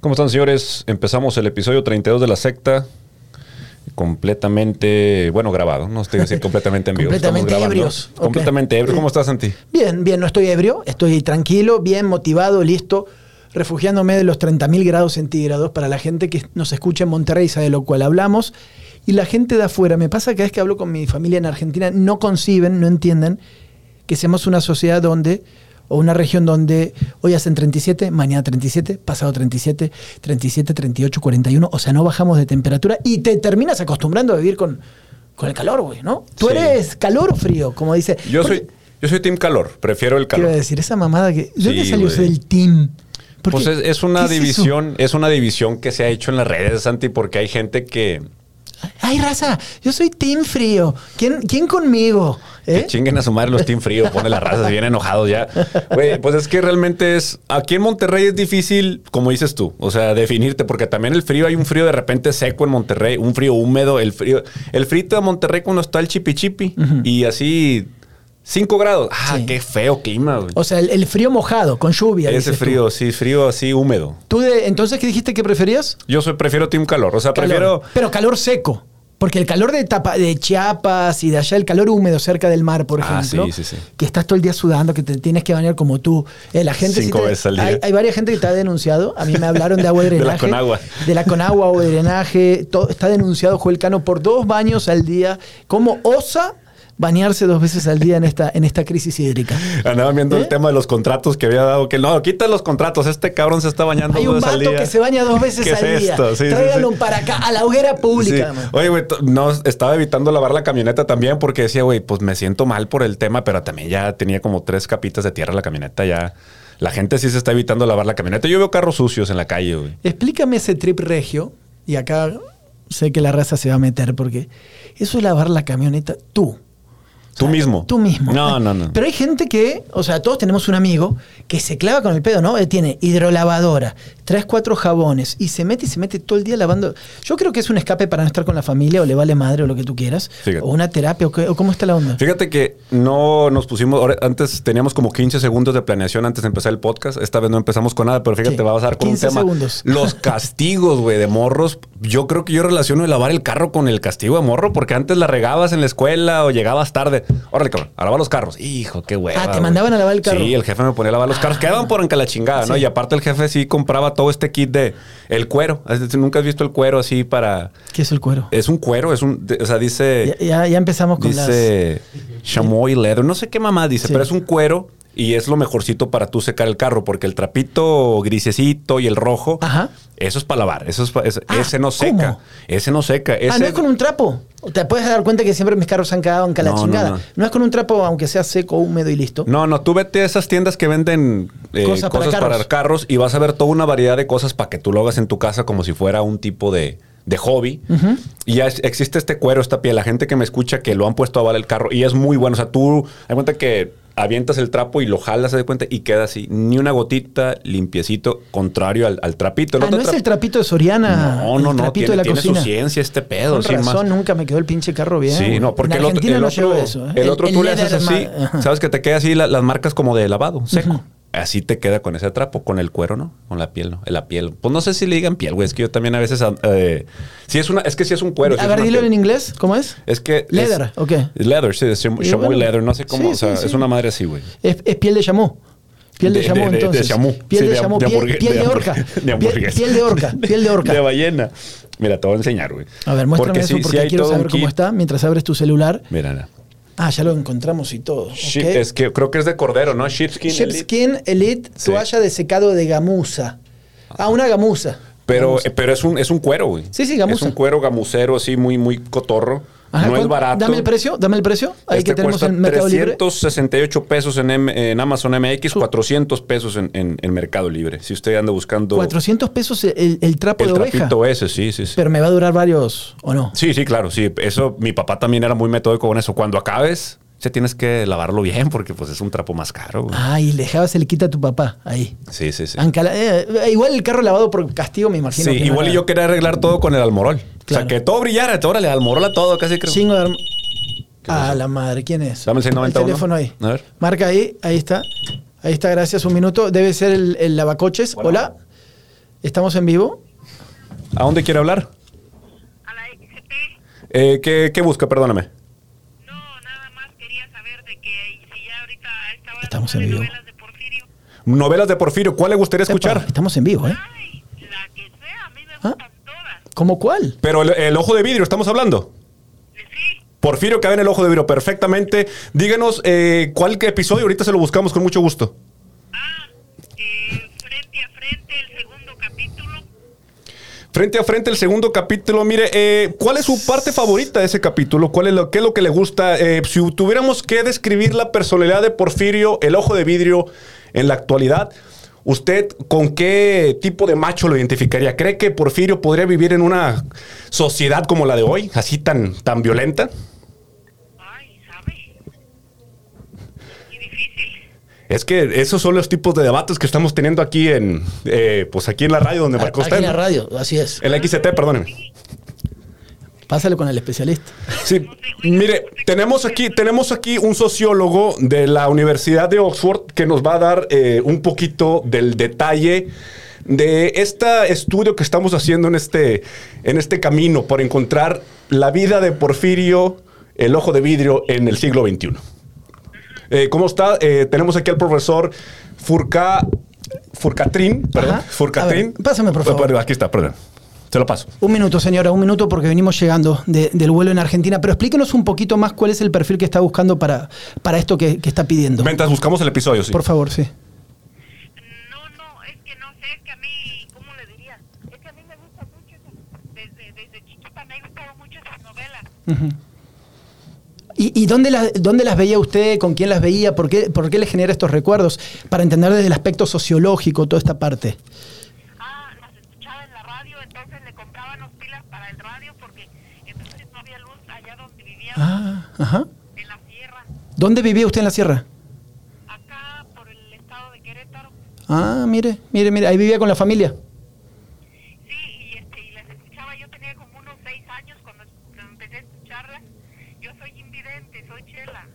¿Cómo están, señores? Empezamos el episodio 32 de La Secta. Completamente, bueno, grabado. No estoy decir completamente en vivo. Completamente Estamos ebrios. Completamente ebrio. ¿Cómo estás, Santi? Bien, bien, no estoy ebrio, estoy tranquilo, bien motivado, listo, refugiándome de los 30.000 grados centígrados para la gente que nos escucha en Monterrey, sabe de lo cual hablamos. Y la gente de afuera, me pasa que cada vez que hablo con mi familia en Argentina, no conciben, no entienden que seamos una sociedad donde, o una región donde hoy hacen 37, mañana 37, pasado 37, 37, 38, 41, o sea, no bajamos de temperatura y te terminas acostumbrando a vivir con, con el calor, güey, ¿no? ¿Tú Sí. eres calor o frío? Como dice. Yo Porque- soy, yo soy team calor. Prefiero el Quiero calor. decir, esa mamada que. ¿De dónde Sí, salió del team? ¿Por Pues es, es una división, es una división que se ha hecho en las redes, Santi, porque hay gente que, Ay, raza, yo soy team frío. ¿Quién, quién conmigo? Que ¿Eh? chinguen a su madre los team frío, pone las razas bien enojados ya. Güey, pues es que realmente es. Aquí en Monterrey es difícil, como dices tú, o sea, definirte, porque también el frío, hay un frío de repente seco en Monterrey, un frío húmedo, el frío. El frito de Monterrey cuando está el chipi chipi y así 5 grados. Ah, Sí. qué feo clima, güey. O sea, el, el frío mojado, con lluvia. Ese tú. frío, sí, frío así húmedo. ¿Tú de, entonces qué dijiste que preferías? Yo soy, prefiero team calor, o sea, Calor. prefiero. Pero calor seco. Porque el calor de, Tapa- de Chiapas y de allá, el calor húmedo cerca del mar, por Ah, ejemplo, sí, sí, sí. que estás todo el día sudando, que te tienes que bañar como tú. Eh, la gente Cinco te- veces al día. Hay, hay varias gente que está denunciado. A mí me hablaron de agua de De la drenaje. Conagua. De la Conagua, agua de drenaje. Todo, está denunciado Joel Cano por dos baños al día. ¿Cómo osa bañarse dos veces al día en esta, en esta crisis hídrica? Andaba viendo ¿Eh? el tema de los contratos que había dado. Que no, quita los contratos. Este cabrón se está bañando Hay dos un veces al vato que se baña dos veces ¿Qué al es día. esto? Sí, sí, Tráiganlo sí. para acá, a la hoguera pública. Oye, güey, no, estaba evitando lavar la camioneta también porque decía, güey, pues me siento mal por el tema, pero también ya tenía como tres capitas de tierra la camioneta. Ya la gente sí se está evitando lavar la camioneta. Yo veo carros sucios en la calle, güey. Explícame ese trip regio, y acá sé que la raza se va a meter, porque eso es lavar la camioneta tú. Tú mismo. Tú mismo. No, no, no. Pero hay gente que, o sea, todos tenemos un amigo que se clava con el pedo, ¿no? Él tiene hidrolavadora, tres, cuatro jabones y se mete y se mete todo el día lavando. Yo creo que es un escape para no estar con la familia o le vale madre o lo que tú quieras. Fíjate. O una terapia o, qué- o cómo está la onda. Fíjate que no nos pusimos, ahora- antes teníamos como 15 segundos de planeación antes de empezar el podcast. Esta vez no empezamos con nada, pero fíjate, Sí, vamos a dar con un 15 tema. segundos. Los castigos, güey, de morros. Yo creo que yo relaciono el lavar el carro con el castigo de morro, porque antes la regabas en la escuela o llegabas tarde. Órale, cabrón, a lavar los carros. Hijo, qué hueva. Ah, te güey. mandaban a lavar el carro. Sí, el jefe me ponía a lavar los carros. Quedaban por que la chingada, ¿no? Sí. Y aparte el jefe sí compraba todo este kit de el cuero. Nunca has visto el cuero así para. ¿Qué es el cuero? Es un cuero, es un. o sea, dice. Ya, ya- ya empezamos con las... Dice chamoy leather, no sé qué mamá dice, Sí. pero es un cuero y es lo mejorcito para tú secar el carro, porque el trapito grisecito y el rojo, Ajá. eso es para lavar, eso es pa- es- Ah, ese no ¿cómo? seca, ese no seca. Ese, Ah, no es con un trapo. Te puedes dar cuenta que siempre mis carros se han quedado en la No, chingada. no. No, es con un trapo, aunque sea seco, húmedo y listo. No, no, tú vete a esas tiendas que venden eh, Cosas cosas, para para, carros. y vas a ver toda una variedad de cosas para que tú lo hagas en tu casa como si fuera un tipo de, de hobby. Y ya es- existe este cuero, esta piel. La gente que me escucha que lo han puesto a lavar el carro y es muy bueno. O sea, tú, hay cuenta que avientas el trapo y lo jalas, se de cuenta, y queda así. Ni una gotita, limpiecito, contrario al, al trapito. Ah, no es el trapito de Soriana. No, no, el no. trapito Tiene, de la tiene su cocina. ciencia este pedo. Con sin más. razón, nunca me quedó el pinche carro bien. Sí, no, porque en el otro, el no otro, llevo eso. ¿eh? el otro tú le haces así, sabes que te queda así la- las marcas como de lavado, seco. Así te queda con ese trapo, con el cuero, ¿no? Con la piel, ¿no? La piel. Pues no sé si le digan piel, güey. Es que yo también a veces. eh, sí es una, es que sí es un cuero. A ver, dilo en inglés. ¿Cómo es? Es que. Leather, es- ¿ok? Leather, sí, es chamoy bueno, leather. No sé cómo. sí, o sea, sí, es una madre así, güey. Es, es piel de chamú. Piel de, De- chamú, de- de- de entonces. chamú. Piel de de Piel, piel de orca. de hamburguesa. piel de orca. Piel de orca. De ballena. Mira, te voy a enseñar, güey. A ver, muéstrame Porque eso porque quiero saber cómo está mientras abres tu celular. Mira, mira. Ah, ya lo encontramos y todo. Es que creo que es de cordero, ¿no? Sheepskin. Elite. Sheepskin Elite, Sí. toalla de secado de gamuza. Ah, una gamuza. Pero, Gamuza. pero es un, es un cuero, güey. Sí, sí, gamuza. Es un cuero gamucero así, muy, muy cotorro. Ajá, no es barato. Dame el precio, dame el precio. Ahí Este que tenemos cuesta en Mercado Libre. 368 pesos en, M- en Amazon MX, 400 pesos en, en- en Mercado Libre. Si usted anda buscando 400 pesos el, el trapo el de oveja. trapito ese, sí, sí, sí. Pero me va a durar varios, ¿o no? Sí, sí, claro, sí. Eso, mi papá también era muy metódico con eso. Cuando acabes, se tienes que lavarlo bien porque pues es un trapo más caro. güey. Ay, le dejabas el quita a tu papá ahí. Sí, sí, sí. Ancala- eh, igual el carro lavado por castigo, me imagino. Sí, que no igual y yo quería arreglar todo con el almorol. O sea, que todo brillara, órale, almorol a todo, casi creo. Chingo de arm- Ah, la madre, ¿quién es? Dame el 691. teléfono ahí. A ver. Marca ahí, ahí está. Ahí está, gracias, un minuto. Debe ser el, el lavacoches. Bueno. Hola. ¿Estamos en vivo? ¿A dónde quiere hablar? a la XP. Eh, ¿qué, qué busca? Perdóname. No, nada más quería saber de que si ya ahorita a esta hora Estamos en vivo. novelas de Porfirio. Novelas de Porfirio, ¿cuál le gustaría escuchar? Epa, estamos en vivo, ¿eh? Ay, la que sea, a mí me Ah. gustan todas. ¿Cómo cuál? Pero el, el ojo de vidrio, estamos hablando. Sí, Porfirio cabe en el ojo de vidrio perfectamente. Díganos eh, cuál episodio, ahorita se lo buscamos con mucho gusto. ah, eh, frente a frente, el segundo capítulo. Frente a frente, el segundo capítulo. Mire, eh, ¿cuál es su parte favorita de ese capítulo? ¿Cuál es lo, ¿Qué es lo que le gusta? Eh, si tuviéramos que describir la personalidad de Porfirio, el ojo de vidrio, en la actualidad, ¿usted con qué tipo de macho lo identificaría? ¿Cree que Porfirio podría vivir en una sociedad como la de hoy, así tan, tan violenta? Ay, ¿sabe? Y difícil. Es que esos son los tipos de debates que estamos teniendo aquí en, eh, pues aquí en la radio donde marcó Aquí usted. en la radio, así es. En la XT, perdóneme. Pásale con el especialista. Sí, mire, tenemos aquí, tenemos aquí un sociólogo de la Universidad de Oxford que nos va a dar eh, un poquito del detalle de este estudio que estamos haciendo en este, en este camino por encontrar la vida de Porfirio, el ojo de vidrio, en el siglo XXI. Eh, ¿Cómo está? Eh, tenemos aquí al profesor Furca, Furcatrín, perdón, Ajá. Furcatrín. A ver, pásame, por favor. Aquí está, perdón. Se lo paso. Un minuto, señora, un minuto porque venimos llegando de- del vuelo en Argentina. Pero explíquenos un poquito más cuál es el perfil que está buscando para, para esto que, que está pidiendo. Mientras buscamos el episodio, sí. Por favor, sí. No, no, es que no sé, es que a mí, ¿cómo le diría? Es que a mí me gusta mucho, desde, desde chiquita me han gustado mucho esas novelas. Ujú. ¿Y, y dónde, las, dónde las veía usted? ¿Con quién las veía? ¿Por qué, ¿Por qué le genera estos recuerdos? Para entender desde el aspecto sociológico toda esta parte. Ah, las escuchaba en la radio, entonces le compraban los pilas para el radio porque entonces no había luz allá donde vivía, Ah, ajá. en la sierra, ¿Dónde vivía usted en la sierra? acá por el estado de Querétaro. Ah, mire, mire, mire, ahí vivía con la familia. Sí, y, este, y las escuchaba, yo tenía como unos seis años cuando, cuando empecé a escucharlas. Yo soy invidente, soy chela.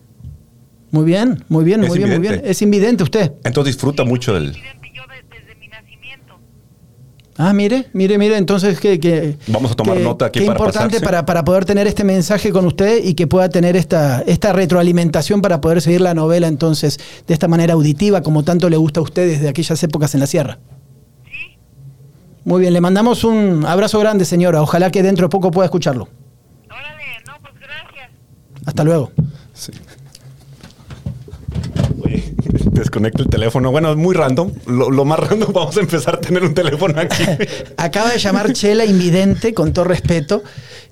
Muy bien, muy bien, Es muy bien, muy bien. Es invidente usted. Entonces disfruta mucho del... invidente yo de- desde mi nacimiento. Ah, mire, mire, mire, entonces que... que Vamos a tomar que- nota aquí qué para importante para, para poder tener este mensaje con usted y que pueda tener esta, esta retroalimentación para poder seguir la novela entonces de esta manera auditiva como tanto le gusta a usted desde aquellas épocas en la sierra. Sí, Muy bien, le mandamos un abrazo grande, señora. Ojalá que dentro de poco pueda escucharlo. órale, no, pues gracias. Hasta luego. Sí. Oye, desconecta el teléfono. Bueno, es muy random. Lo, lo más random, vamos a empezar a tener un teléfono aquí. Acaba de llamar Chela invidente, con todo respeto.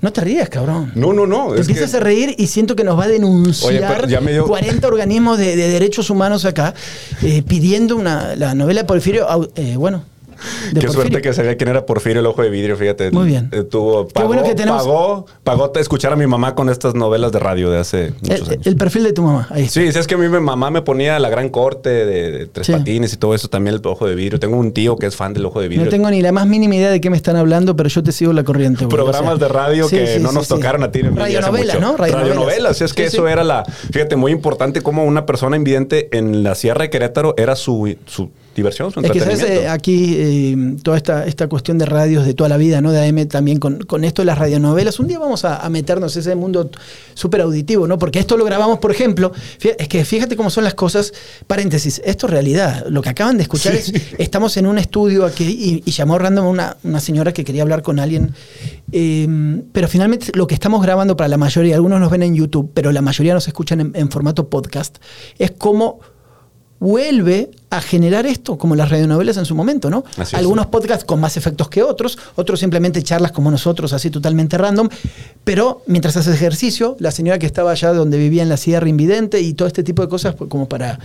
No te rías, cabrón. No, no, no. Te es empiezas que- a reír y siento que nos va a denunciar Oye, pero ya me dio- 40 organismos de, de derechos humanos acá eh, pidiendo una, la novela de Porfirio. eh, bueno, Qué Porfirio. suerte que sabía quién era Porfirio el ojo de vidrio, fíjate. Muy bien. Eh, tuvo, Qué pagó, bueno que tenemos- pagó, pagó escuchar a mi mamá con estas novelas de radio de hace muchos El, años. el perfil de tu mamá. Ahí está. Sí, sí, es que a mí mi mamá me ponía la gran corte de, de tres Sí. patines y todo eso, también el ojo de vidrio. Tengo un tío que es fan del ojo de vidrio. No tengo ni la más mínima idea de qué me están hablando, pero yo te sigo la corriente. güey. Programas O sea, de radio sí, que sí, no nos tocaron a ti. Radionovelas, mucho. ¿no? Radionovelas. Radionovelas. Es que eso era la... Fíjate, muy importante como una persona invidente en la Sierra de Querétaro era su, su diversión, su Es que sabes, entretenimiento. eh, aquí eh, toda esta, esta cuestión de radios de toda la vida, ¿no? De AM también con, con esto de las radionovelas. Un día vamos a, a meternos en ese mundo súper auditivo, ¿no? Porque esto lo grabamos, por ejemplo. Es que fíjate cómo son las cosas. Paréntesis, esto es realidad. Lo que acaban de escuchar es. Estamos en un estudio aquí y, y llamó random una, una señora que quería hablar con alguien. eh, pero finalmente lo que estamos grabando para la mayoría, algunos nos ven en YouTube, pero la mayoría nos escuchan en, en formato podcast, es como vuelve a generar esto, como las radionovelas en su momento, ¿no? Así es. Algunos podcasts con más efectos que otros, otros simplemente charlas como nosotros, así totalmente random, pero mientras haces ejercicio, la señora que estaba allá donde vivía en la Sierra Invidente y todo este tipo de cosas, pues, como para,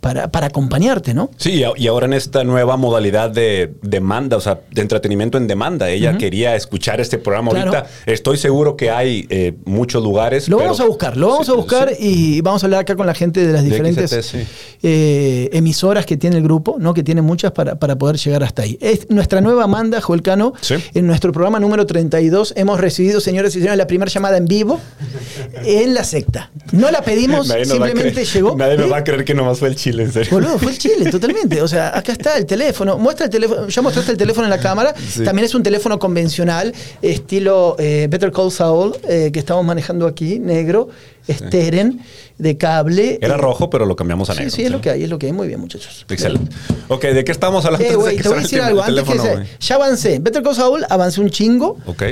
para, para acompañarte, ¿no? Sí, y ahora en esta nueva modalidad de demanda, o sea, de entretenimiento en demanda, ella quería escuchar este programa Claro. ahorita. Estoy seguro que hay eh, muchos lugares. Lo pero- vamos a buscar, lo vamos Sí, a buscar sí. y vamos a hablar acá con la gente de las De diferentes XT, sí. eh, emisoras que tiene el grupo, ¿no? que tiene muchas para, para poder llegar hasta ahí. Es nuestra nueva Amanda Joel Cano. En nuestro programa número 32 hemos recibido, señores y señores, la primera llamada en vivo en la secta. No la pedimos, simplemente llegó. Nadie me ¿Eh? va a creer que nomás fue el chile. Chile, en serio. Boludo, fue el Chile, totalmente. O sea, acá está el teléfono. Muestra el teléfono. Ya mostraste el teléfono en la cámara. Sí. También es un teléfono convencional, estilo eh, Better Call Saul, eh, que estamos manejando aquí, negro, Steren, de cable. Era Eh, rojo, pero lo cambiamos a Sí, negro. sí, es lo que hay, es lo que hay. Muy bien, muchachos. Excelente. Ok, ¿de qué estamos hablando? Eh, güey, te voy a decir algo. Antes que teléfono, ya avancé. Better Call Saul avancé un chingo. Ok.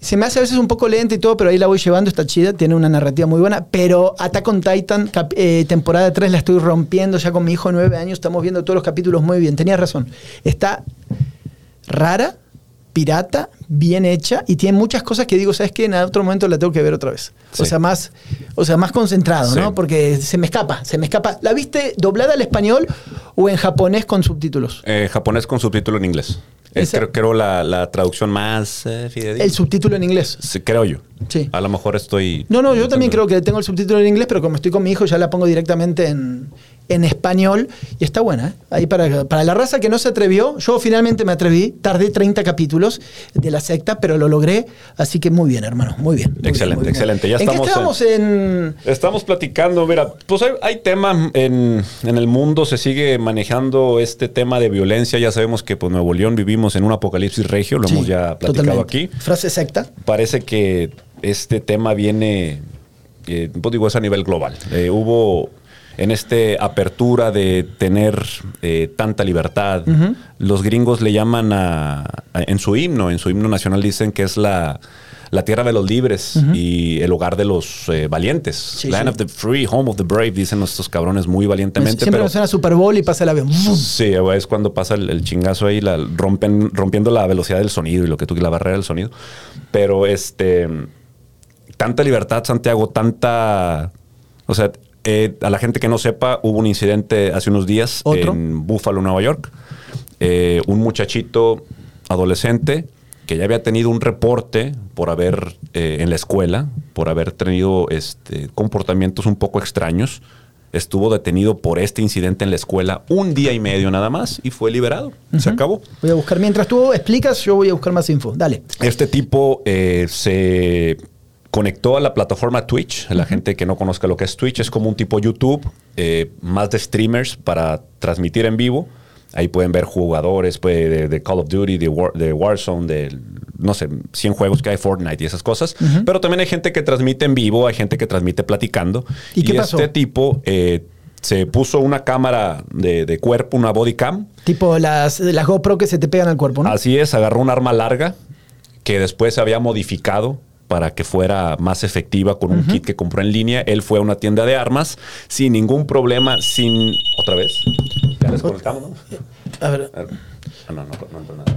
Se me hace a veces un poco lenta y todo, pero ahí la voy llevando, está chida, tiene una narrativa muy buena. Pero Attack on Titan, cap- eh, temporada 3, la estoy rompiendo ya con mi hijo de 9 años, estamos viendo todos los capítulos muy bien. Tenías razón. Está rara, pirata, bien hecha y tiene muchas cosas que digo, ¿sabes qué? En otro momento la tengo que ver otra vez. O sea, más, o sea, más concentrado, Sí. ¿no? Porque se me escapa, se me escapa. ¿La viste doblada al español o en japonés con subtítulos? Eh, japonés con subtítulo en inglés. Es creo, creo la, la traducción más eh, fidedigna. El subtítulo en inglés. Sí, creo yo. Sí. A lo mejor estoy. No, no, yo también creo que tengo el subtítulo en inglés, pero como estoy con mi hijo ya la pongo directamente en, en español y está buena. ¿eh? Ahí para, para la raza que no se atrevió, yo finalmente me atreví, tardé 30 capítulos de la secta, pero lo logré, así que muy bien, hermano, muy bien. muy bien, Excelente, bien. excelente. Ya ¿En estamos qué en... Estamos platicando, mira, pues hay, hay tema en, en el mundo, se sigue manejando este tema de violencia. Ya sabemos que pues Nuevo León vivimos en un apocalipsis regio, lo Sí, hemos ya platicado totalmente. aquí. Frase secta. Parece que este tema viene, eh, pues digo, es a nivel global. Eh, hubo en este apertura de tener eh, tanta libertad. Los gringos le llaman a, a- en su himno, en su himno nacional dicen que es la, la tierra de los libres y el hogar de los eh, valientes. Sí, Land sí. of the free, home of the brave, dicen estos cabrones muy valientemente. Siempre pero- suena Super Bowl y pasa el avión. Sí, es cuando pasa el, el chingazo ahí, la, rompen, rompiendo la velocidad del sonido y lo que tú, la barrera del sonido. Pero este, tanta libertad, Santiago, tanta, o sea, eh, a la gente que no sepa, hubo un incidente hace unos días ¿Otro? en Buffalo, Nueva York. Eh, un muchachito adolescente que ya había tenido un reporte por haber eh, en la escuela, por haber tenido este, comportamientos un poco extraños, estuvo detenido por este incidente en la escuela un día y medio nada más y fue liberado. Se acabó. Voy a buscar, mientras tú explicas, yo voy a buscar más info. Dale. Este tipo eh, se conectó a la plataforma Twitch. La gente que no conozca lo que es Twitch es como un tipo YouTube, eh, más de streamers para transmitir en vivo. Ahí pueden ver jugadores pues, de, de Call of Duty, de, War- de Warzone, de, no sé, 100 juegos que hay, Fortnite y esas cosas. Pero también hay gente que transmite en vivo, hay gente que transmite platicando. ¿Y qué pasó? este tipo eh, se puso una cámara de, de cuerpo, una body cam, Tipo las, las GoPro que se te pegan al cuerpo, ¿no? Así es, agarró un arma larga que después se había modificado para que fuera más efectiva con un kit que compró en línea. Él fue a una tienda de armas sin ningún problema, sin... ¿Otra vez? ¿Ya les conectamos, no? A ver. Ah, no, no, no entró nada.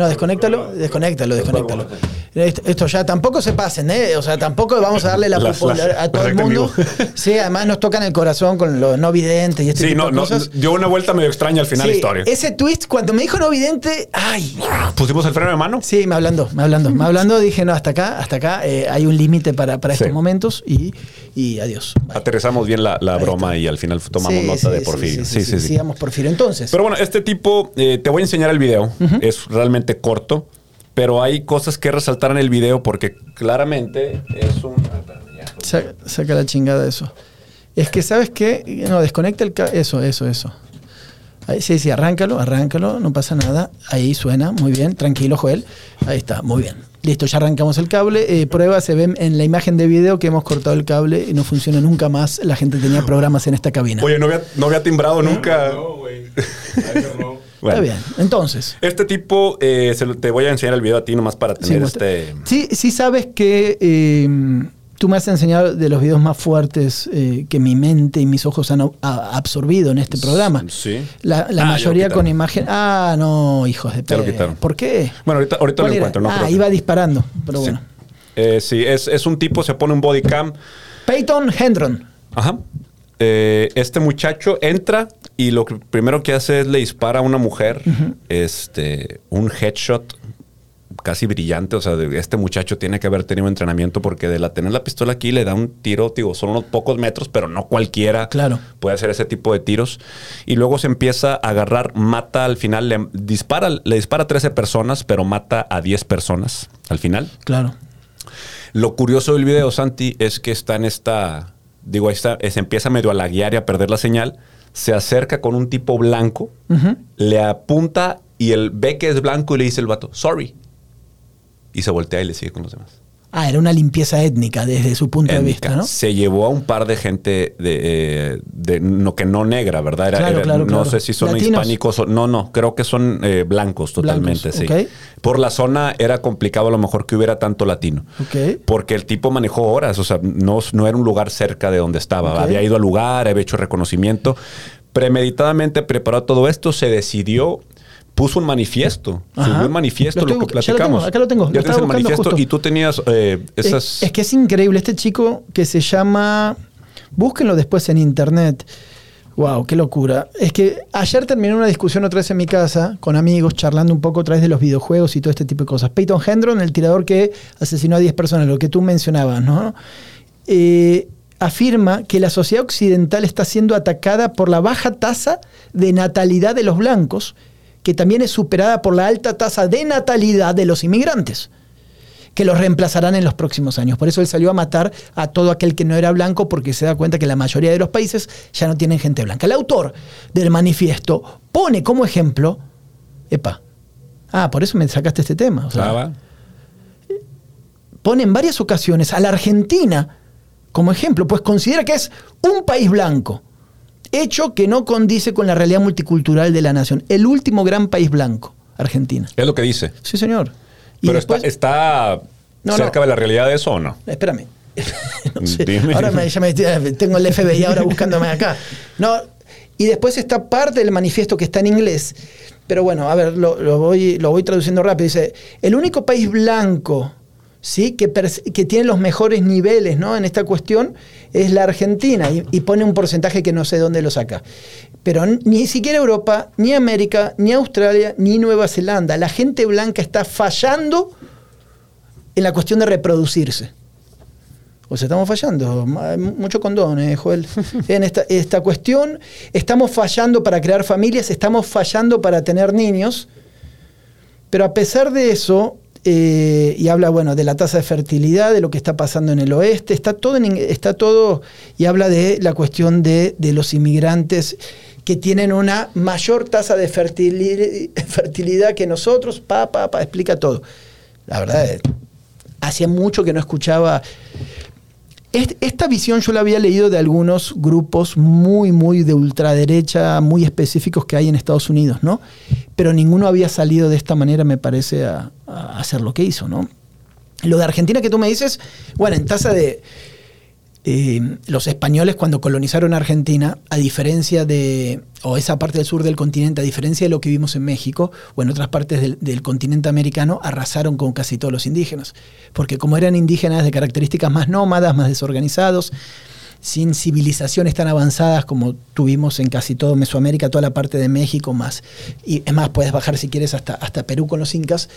No, desconéctalo, desconéctalo, desconéctalo. Esto, esto ya tampoco se pasen, ¿eh? O sea, tampoco vamos a darle la Las- popularidad las- a todo el mundo. Sí, además nos tocan el corazón con los no videntes y este Sí, tipo no, de no, dio una vuelta medio extraña al final de Sí, la historia. Ese twist, cuando me dijo no vidente, ay. Pusimos el freno de mano. Sí, me hablando, me hablando, me hablando, dije, no, hasta acá, hasta acá, eh, hay un límite para, para Sí. estos momentos y, y adiós. Bye. Aterrizamos bien la, la broma y al final tomamos Sí, nota sí, de sí, Porfirio. Sí, sí, sí, Sigamos Porfirio. Entonces, Pero bueno, este tipo, eh, te voy a enseñar el video. Es realmente corto, pero hay cosas que resaltar en el video porque claramente es un... ah, espérame, ya. Sa- saca la chingada de eso. Es que, ¿sabes qué? No, desconecta el... ca- Eso, eso, eso. Ahí, sí, sí, arráncalo, arráncalo, no pasa nada. Ahí suena, muy bien, tranquilo, Joel. Ahí está, muy bien. Listo, ya arrancamos el cable. Eh, prueba, se ve en la imagen de video que hemos cortado el cable y no funciona nunca más. La gente tenía programas en esta cabina. Oye, no había, no había timbrado nunca. No, güey. Cerró. Bueno. Está bien. Entonces, Este tipo, eh, se lo- te voy a enseñar el video a ti nomás para sí, tener este... sí, sí sabes que eh, tú me has enseñado de los videos más fuertes eh, que mi mente y mis ojos han a- absorbido en este programa. Sí. La, la Ah, mayoría con imagen. Ah, no, hijos de Ya lo pe- quitaron. ¿Por qué? Bueno, ahorita, ahorita lo encuentro. No ah, creo iba disparando, pero Sí. bueno. Eh, sí, es, es un tipo, se pone un body cam. Peyton Hendron. Ajá. Eh, este muchacho entra y lo que primero que hace es le dispara a una mujer este, un headshot casi brillante. O sea, de- este muchacho tiene que haber tenido entrenamiento porque de la tener la pistola aquí le da un tiro, digo, son unos pocos metros, pero no cualquiera Claro. puede hacer ese tipo de tiros. Y luego se empieza a agarrar, mata al final, le dispara, le dispara a 13 personas, pero mata a 10 personas al final. Claro. Lo curioso del video, Santi, es que está en esta. Digo, ahí está, se empieza medio a laguear y a perder la señal. se acerca con un tipo blanco, le apunta y él ve que es blanco y le dice el vato, sorry. Y se voltea y le sigue con los demás. Ah, era una limpieza étnica desde su punto de vista, ¿no? Se llevó a un par de gente de, eh, de- no que no negra, ¿verdad? Era- Claro, era- claro, no claro. sé si son ¿Latinos? hispánicos o no, no, creo que son eh, blancos totalmente, Blancos, sí. Por la zona era complicado a lo mejor que hubiera tanto latino. Ok. Porque el tipo manejó horas, o sea, no, no era un lugar cerca de donde estaba. Había ido al lugar, había hecho reconocimiento. Premeditadamente preparó todo esto, se decidió, puso un manifiesto, Ajá. subió un manifiesto, Lo lo, que ya lo platicamos. tengo, acá lo tengo, lo Ya tienes el manifiesto justo. y tú tenías eh, esas... Es, es que es increíble. Este chico que se llama. Búsquenlo después en internet. Wow, qué locura. Es que ayer terminé una discusión otra vez en mi casa con amigos, charlando un poco otra vez de los videojuegos y todo este tipo de cosas. Peyton Hendron, el tirador que asesinó a 10 personas, lo que tú mencionabas, ¿no? Eh, afirma que la sociedad occidental está siendo atacada por la baja tasa de natalidad de los blancos, que también es superada por la alta tasa de natalidad de los inmigrantes que los reemplazarán en los próximos años. Por eso él salió a matar a todo aquel que no era blanco porque se da cuenta que la mayoría de los países ya no tienen gente blanca. El autor del manifiesto pone como ejemplo, epa, ah, por eso me sacaste este tema. o sea, pone en varias ocasiones a la Argentina como ejemplo, pues considera que es un país blanco, hecho que no condice con la realidad multicultural de la nación. El último gran país blanco, Argentina. Es lo que dice. Sí, señor. Y Pero después- está, está No, cerca no. de la realidad de eso o no. Espérame. No sé. Dime. Ahora me, ya me- tengo el FBI ahora buscándome acá. No, y después está parte del manifiesto que está en inglés. Pero bueno, a ver, lo, lo voy, lo voy traduciendo rápido. Dice, el único país blanco ¿sí? que, que tiene los mejores niveles ¿no? en esta cuestión es la Argentina. Y, y pone un porcentaje que no sé dónde lo saca. Pero ni siquiera Europa, ni América, ni Australia, ni Nueva Zelanda. La gente blanca está fallando en la cuestión de reproducirse. O sea, estamos fallando. Mucho condón, eh, Joel. En esta, esta cuestión, estamos fallando para crear familias, estamos fallando para tener niños. Pero a pesar de eso, eh, y habla, bueno, de la tasa de fertilidad, de lo que está pasando en el oeste, está todo, está todo y habla de la cuestión de, de los inmigrantes que tienen una mayor tasa de fertili- fertilidad que nosotros, pa, pa, pa, explica todo. La verdad, eh, hacía mucho que no escuchaba Est- Esta visión yo la había leído de algunos grupos muy, muy de ultraderecha, muy específicos que hay en Estados Unidos, ¿no? Pero ninguno había salido de esta manera, me parece, a, hacer lo que hizo, ¿no? Lo de Argentina que tú me dices, bueno, en tasa de... eh, los españoles cuando colonizaron Argentina, a diferencia de, o esa parte del sur del continente, a diferencia de lo que vimos en México o en otras partes del continente americano, arrasaron con casi todos los indígenas. Porque como eran indígenas de características más nómadas, más desorganizados, sin civilizaciones tan avanzadas como tuvimos en casi todo Mesoamérica, toda la parte de México más. Y es más, puedes bajar si quieres hasta, hasta Perú con los incas,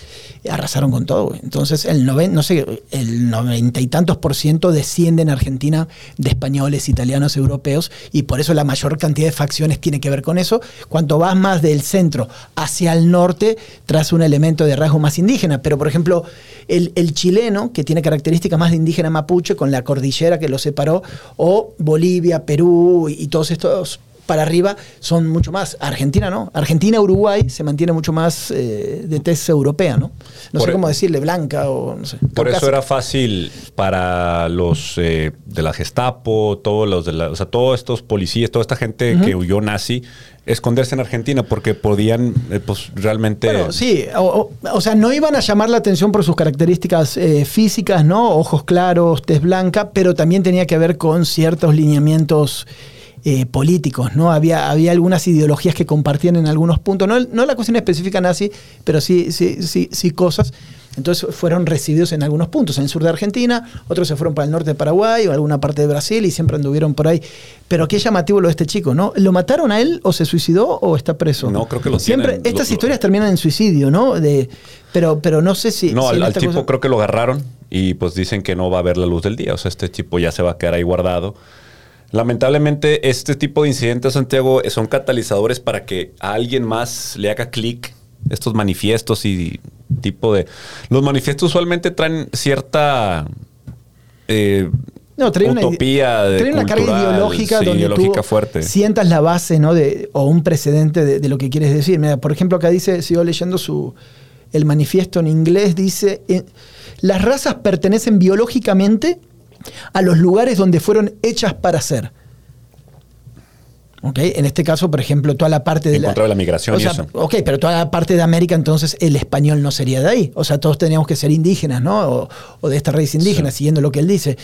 arrasaron con todo. Entonces, el, noven, no sé, el noventa y tantos por ciento desciende en Argentina de españoles, italianos, europeos, y por eso la mayor cantidad de facciones tiene que ver con eso. Cuanto vas más del centro hacia el norte, traes un elemento de rasgo más indígena. Pero, por ejemplo, el, el chileno, que tiene características más de indígena mapuche, con la cordillera que lo separó, o Bolivia, Perú y, todos estos para arriba son mucho más. Argentina no. Argentina, Uruguay se mantiene mucho más eh, de tez europea, ¿no? No Por sé e- cómo decirle, blanca o no sé. Por eso era fácil para los eh, de la Gestapo, todos los de la, o sea, todos estos policías, toda esta gente que huyó nazi, esconderse en Argentina porque podían, eh, pues realmente. Bueno, sí, o, o- o sea, no iban a llamar la atención por sus características eh, físicas, ¿no? Ojos claros, tez blanca, pero también tenía que ver con ciertos lineamientos eh, políticos, ¿no? Había, había algunas ideologías que compartían en algunos puntos, no, no la cuestión específica nazi, pero sí, sí, sí, sí cosas. Entonces fueron recibidos en algunos puntos, en el sur de Argentina, otros se fueron para el norte de Paraguay o alguna parte de Brasil y siempre anduvieron por ahí. Pero qué llamativo lo de este chico, ¿no? ¿Lo mataron a él o se suicidó o está preso? No, creo que lo Siempre, tienen, estas lo- historias terminan en suicidio, ¿no? De, pero, pero no sé si. no, si al, al tipo cosa- creo que lo agarraron y pues dicen que no va a ver la luz del día. O sea, este tipo ya se va a quedar ahí guardado. Lamentablemente, este tipo de incidentes, Santiago, son catalizadores para que a alguien más le haga clic estos manifiestos y tipo de... Los manifiestos usualmente traen cierta... eh, No, trae una, utopía de trae una carga cultural, ideológica sí, donde ideológica tú fuerte. sientas la base, ¿no? De, o un precedente de, de lo que quieres decir. Mira, por ejemplo, acá dice, sigo leyendo su el manifiesto en inglés, dice, eh, las razas pertenecen biológicamente a los lugares donde fueron hechas para ser. ¿Ok? En este caso, por ejemplo, toda la parte de En la, contra de la migración o y eso. Ok, pero toda la parte de América, entonces el español no sería de ahí. O sea, todos teníamos que ser indígenas, ¿no? O, o de esta raíz indígena, Sí. siguiendo lo que él dice.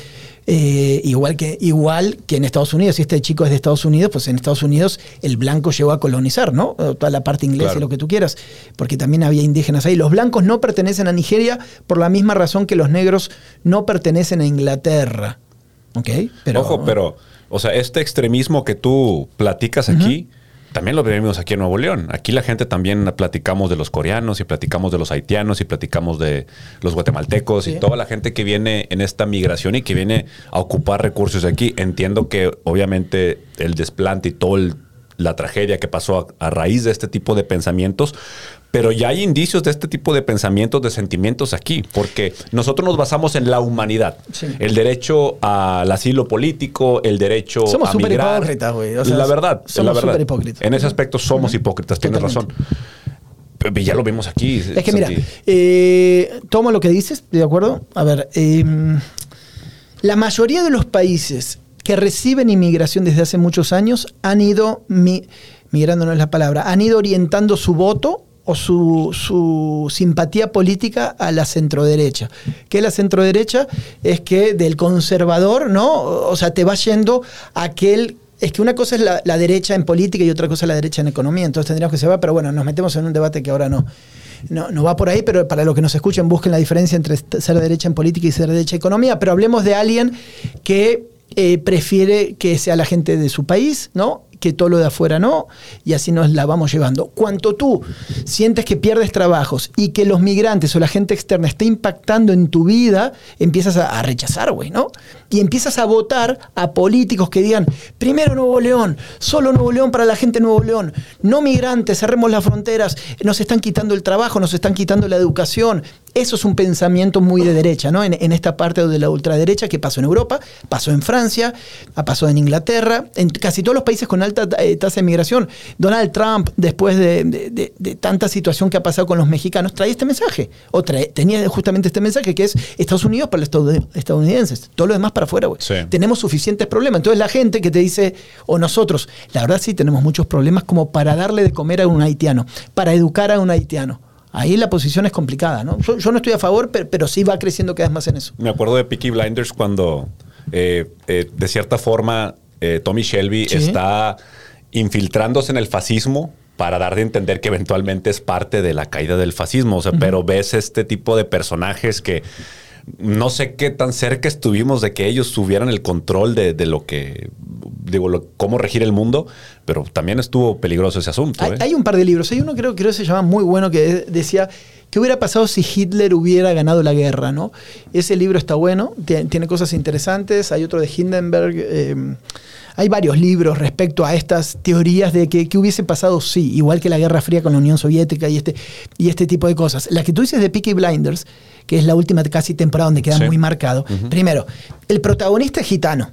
Eh, igual, que, igual que en Estados Unidos, si este chico es de Estados Unidos, pues en Estados Unidos el blanco llegó a colonizar, ¿no? Toda la parte inglesa Claro. y lo que tú quieras, porque también había indígenas ahí. Los blancos no pertenecen a Nigeria por la misma razón que los negros no pertenecen a Inglaterra. ¿Ok? Ojo, pero, o sea, este extremismo que tú platicas aquí, también lo vivimos aquí en Nuevo León. Aquí la gente también platicamos de los coreanos y platicamos de los haitianos y platicamos de los guatemaltecos Sí. y toda la gente que viene en esta migración y que viene a ocupar recursos aquí. Entiendo que obviamente el desplante y toda la tragedia que pasó a, a raíz de este tipo de pensamientos, pero ya hay indicios de este tipo de pensamientos, de sentimientos aquí, porque nosotros nos basamos en la humanidad. Sí. El derecho al asilo político, el derecho Somos a súper migrar. hipócritas, güey. O sea, la verdad, somos la verdad. súper hipócritas. En ese aspecto somos hipócritas, tienes Totalmente. razón. Ya lo vemos aquí. Es que mira, eh, tomo lo que dices, ¿de acuerdo? A ver, eh, la mayoría de los países que reciben inmigración desde hace muchos años han ido, mi- migrando no es la palabra, han ido orientando su voto o su, su simpatía política a la centroderecha. ¿Qué es la centroderecha? Es que del conservador, ¿no? O sea, te va yendo aquel es que una cosa es la, la derecha en política y otra cosa es la derecha en economía, entonces tendríamos que saber, pero bueno, nos metemos en un debate que ahora no, no, no va por ahí, pero para los que nos escuchen busquen la diferencia entre ser derecha en política y ser derecha en economía, pero hablemos de alguien que eh, prefiere que sea la gente de su país, ¿no? Que todo lo de afuera no, y así nos la vamos llevando. Cuanto tú sientes que pierdes trabajos y que los migrantes o la gente externa está impactando en tu vida, empiezas a, rechazar, güey, ¿no? Y empiezas a votar a políticos que digan, primero Nuevo León, solo Nuevo León para la gente de Nuevo León, no migrantes, cerremos las fronteras, nos están quitando el trabajo, nos están quitando la educación. Eso es un pensamiento muy de derecha, ¿no? En, en esta parte de la ultraderecha que pasó en Europa, pasó en Francia, pasado en Inglaterra, en casi todos los países con alta eh, tasa de migración. Donald Trump, después de, de- de- de tanta situación que ha pasado con los mexicanos, trae este mensaje. O trae- tenía justamente este mensaje que es Estados Unidos para los estadoun- estadounidenses. Todo lo demás para afuera, güey. Sí. Tenemos suficientes problemas. Entonces la gente que te dice, o nosotros, la verdad sí tenemos muchos problemas como para darle de comer a un haitiano, para educar a un haitiano. Ahí la posición es complicada, ¿no? Yo, yo no estoy a favor, pero, pero sí va creciendo cada vez más en eso. Me acuerdo de Peaky Blinders cuando, eh, eh, de cierta forma, eh, Tommy Shelby Sí. está infiltrándose en el fascismo para dar de entender que eventualmente es parte de la caída del fascismo. O sea, pero ves este tipo de personajes que no sé qué tan cerca estuvimos de que ellos tuvieran el control de, de lo que, digo, lo- cómo regir el mundo, pero también estuvo peligroso ese asunto. Hay, ¿eh? hay un par de libros. Hay uno creo, creo que se llama muy bueno que decía qué hubiera pasado si Hitler hubiera ganado la guerra, ¿no? Ese libro está bueno, tie- tiene cosas interesantes. Hay otro de Hindenburg. eh, hay varios libros respecto a estas teorías de que, que hubiese pasado sí, igual que la Guerra Fría con la Unión Soviética y este, y este tipo de cosas. La que tú dices de Peaky Blinders, que es la última casi temporada donde queda Sí. muy marcado. Primero, el protagonista es gitano.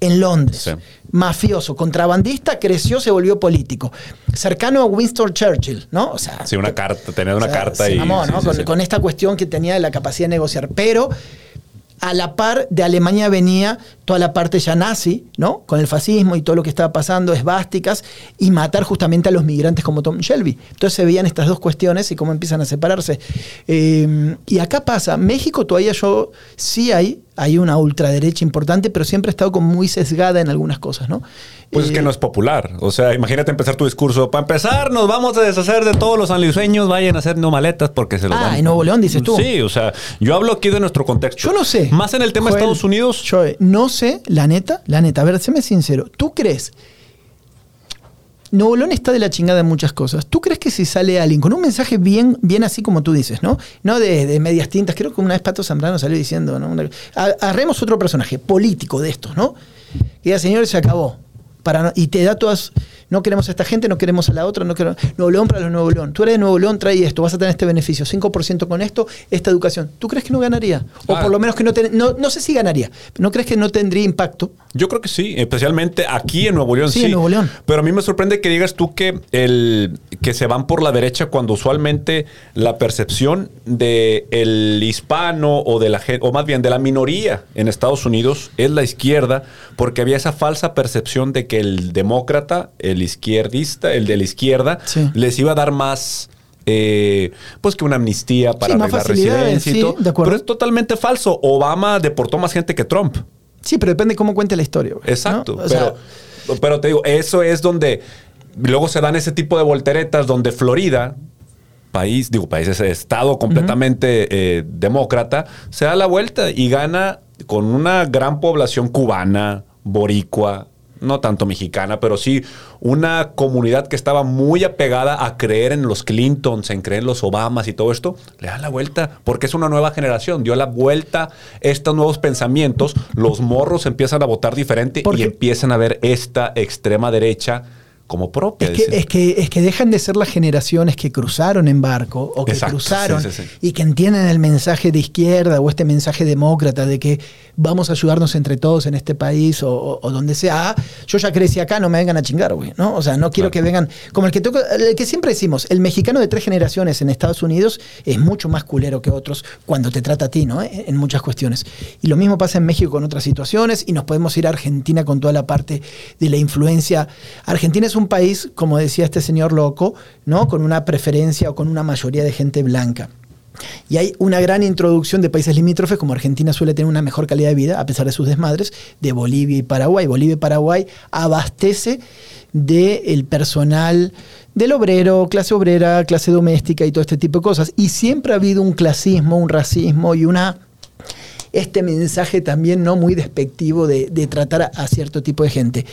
En Londres, Sí. Mafioso, contrabandista, creció, se volvió político. Cercano a Winston Churchill, ¿no? O sea, Sí, una carta, tener una o sea, carta se y. mamó, sí, ¿no? sí, con, sí. con esta cuestión que tenía de la capacidad de negociar. Pero a la par de Alemania venía toda la parte ya nazi, ¿no? Con el fascismo y todo lo que estaba pasando, esvásticas, y matar justamente a los migrantes como Tom Shelby. Entonces se veían estas dos cuestiones y cómo empiezan a separarse. Eh, y acá pasa, México todavía yo sí hay, hay una ultraderecha importante, pero siempre ha estado como muy sesgada en algunas cosas, ¿no? Pues es que Eh, no es popular. O sea, imagínate empezar tu discurso. Para empezar, nos vamos a deshacer de todos los sanluiseños. Vayan a hacer no maletas porque se los Ah, van. en Nuevo León, dices tú. Sí, o sea, yo hablo aquí de nuestro contexto. Yo no sé. Más en el tema de Estados Unidos. Yo no sé, la neta, la neta. A ver, séme sincero. ¿Tú crees? Nuevo León está de la chingada en muchas cosas. ¿Tú crees que si sale alguien con un mensaje bien, bien así como tú dices, ¿no? No de, medias tintas, creo que una vez Pato Zambrano salió diciendo, ¿no? Una- agarremos otro personaje político de estos, ¿no? Que diga, señores, se acabó. Para y te da todas. No queremos a esta gente, no queremos a la otra, no queremos. Nuevo León para los Nuevo León. Tú eres de Nuevo León, trae esto, vas a tener este beneficio, 5% con esto, esta educación. ¿Tú crees que no ganaría? O Ah. por lo menos que no, ten- no No sé si ganaría. ¿No crees que no tendría impacto? Yo creo que sí, especialmente aquí en Nuevo León. Sí, Sí, en Nuevo León. Pero a mí me sorprende que digas tú que, el, que se van por la derecha cuando usualmente la percepción de el hispano o de la o más bien de la minoría en Estados Unidos es la izquierda, porque había esa falsa percepción de que el demócrata, el izquierdista, el de la izquierda, Sí. les iba a dar más. eh, pues que una amnistía para Sí, arreglar residencia y sí, todo. de acuerdo. Pero es totalmente falso. Obama deportó más gente que Trump. Sí, pero depende cómo cuente la historia. güey, ¿no? Exacto. Sea, pero, te digo, eso es donde luego se dan ese tipo de volteretas donde Florida, país, digo, país, ese estado completamente eh, demócrata, se da la vuelta y gana con una gran población cubana, boricua, no tanto mexicana, pero sí una comunidad que estaba muy apegada a creer en los Clintons, en creer en los Obamas y todo esto, le da la vuelta, porque es una nueva generación, dio la vuelta estos nuevos pensamientos, los morros empiezan a votar diferente y empiezan a ver esta extrema derecha como propia. Es que, es, que, es que dejan de ser las generaciones que cruzaron en barco o que Exacto, cruzaron sí, sí, sí. y que entienden el mensaje de izquierda o este mensaje demócrata de que vamos a ayudarnos entre todos en este país o, o- o donde sea. Ah, yo ya crecí acá, no me vengan a chingar, güey. ¿no? O sea, no quiero Claro. que vengan. Como el que, el que siempre decimos, el mexicano de tres generaciones en Estados Unidos es mucho más culero que otros cuando te trata a ti, ¿no? En muchas cuestiones. Y lo mismo pasa en México con otras situaciones y nos podemos ir a Argentina con toda la parte de la influencia. Argentina es un país, como decía este señor loco, ¿no? Con una preferencia o con una mayoría de gente blanca. Y hay una gran introducción de países limítrofes, como Argentina suele tener una mejor calidad de vida, a pesar de sus desmadres, de Bolivia y Paraguay. Bolivia y Paraguay abastece del personal del obrero, clase obrera, clase doméstica y todo este tipo de cosas. Y siempre ha habido un clasismo, un racismo y una este mensaje también no muy despectivo de, tratar a cierto tipo de gente.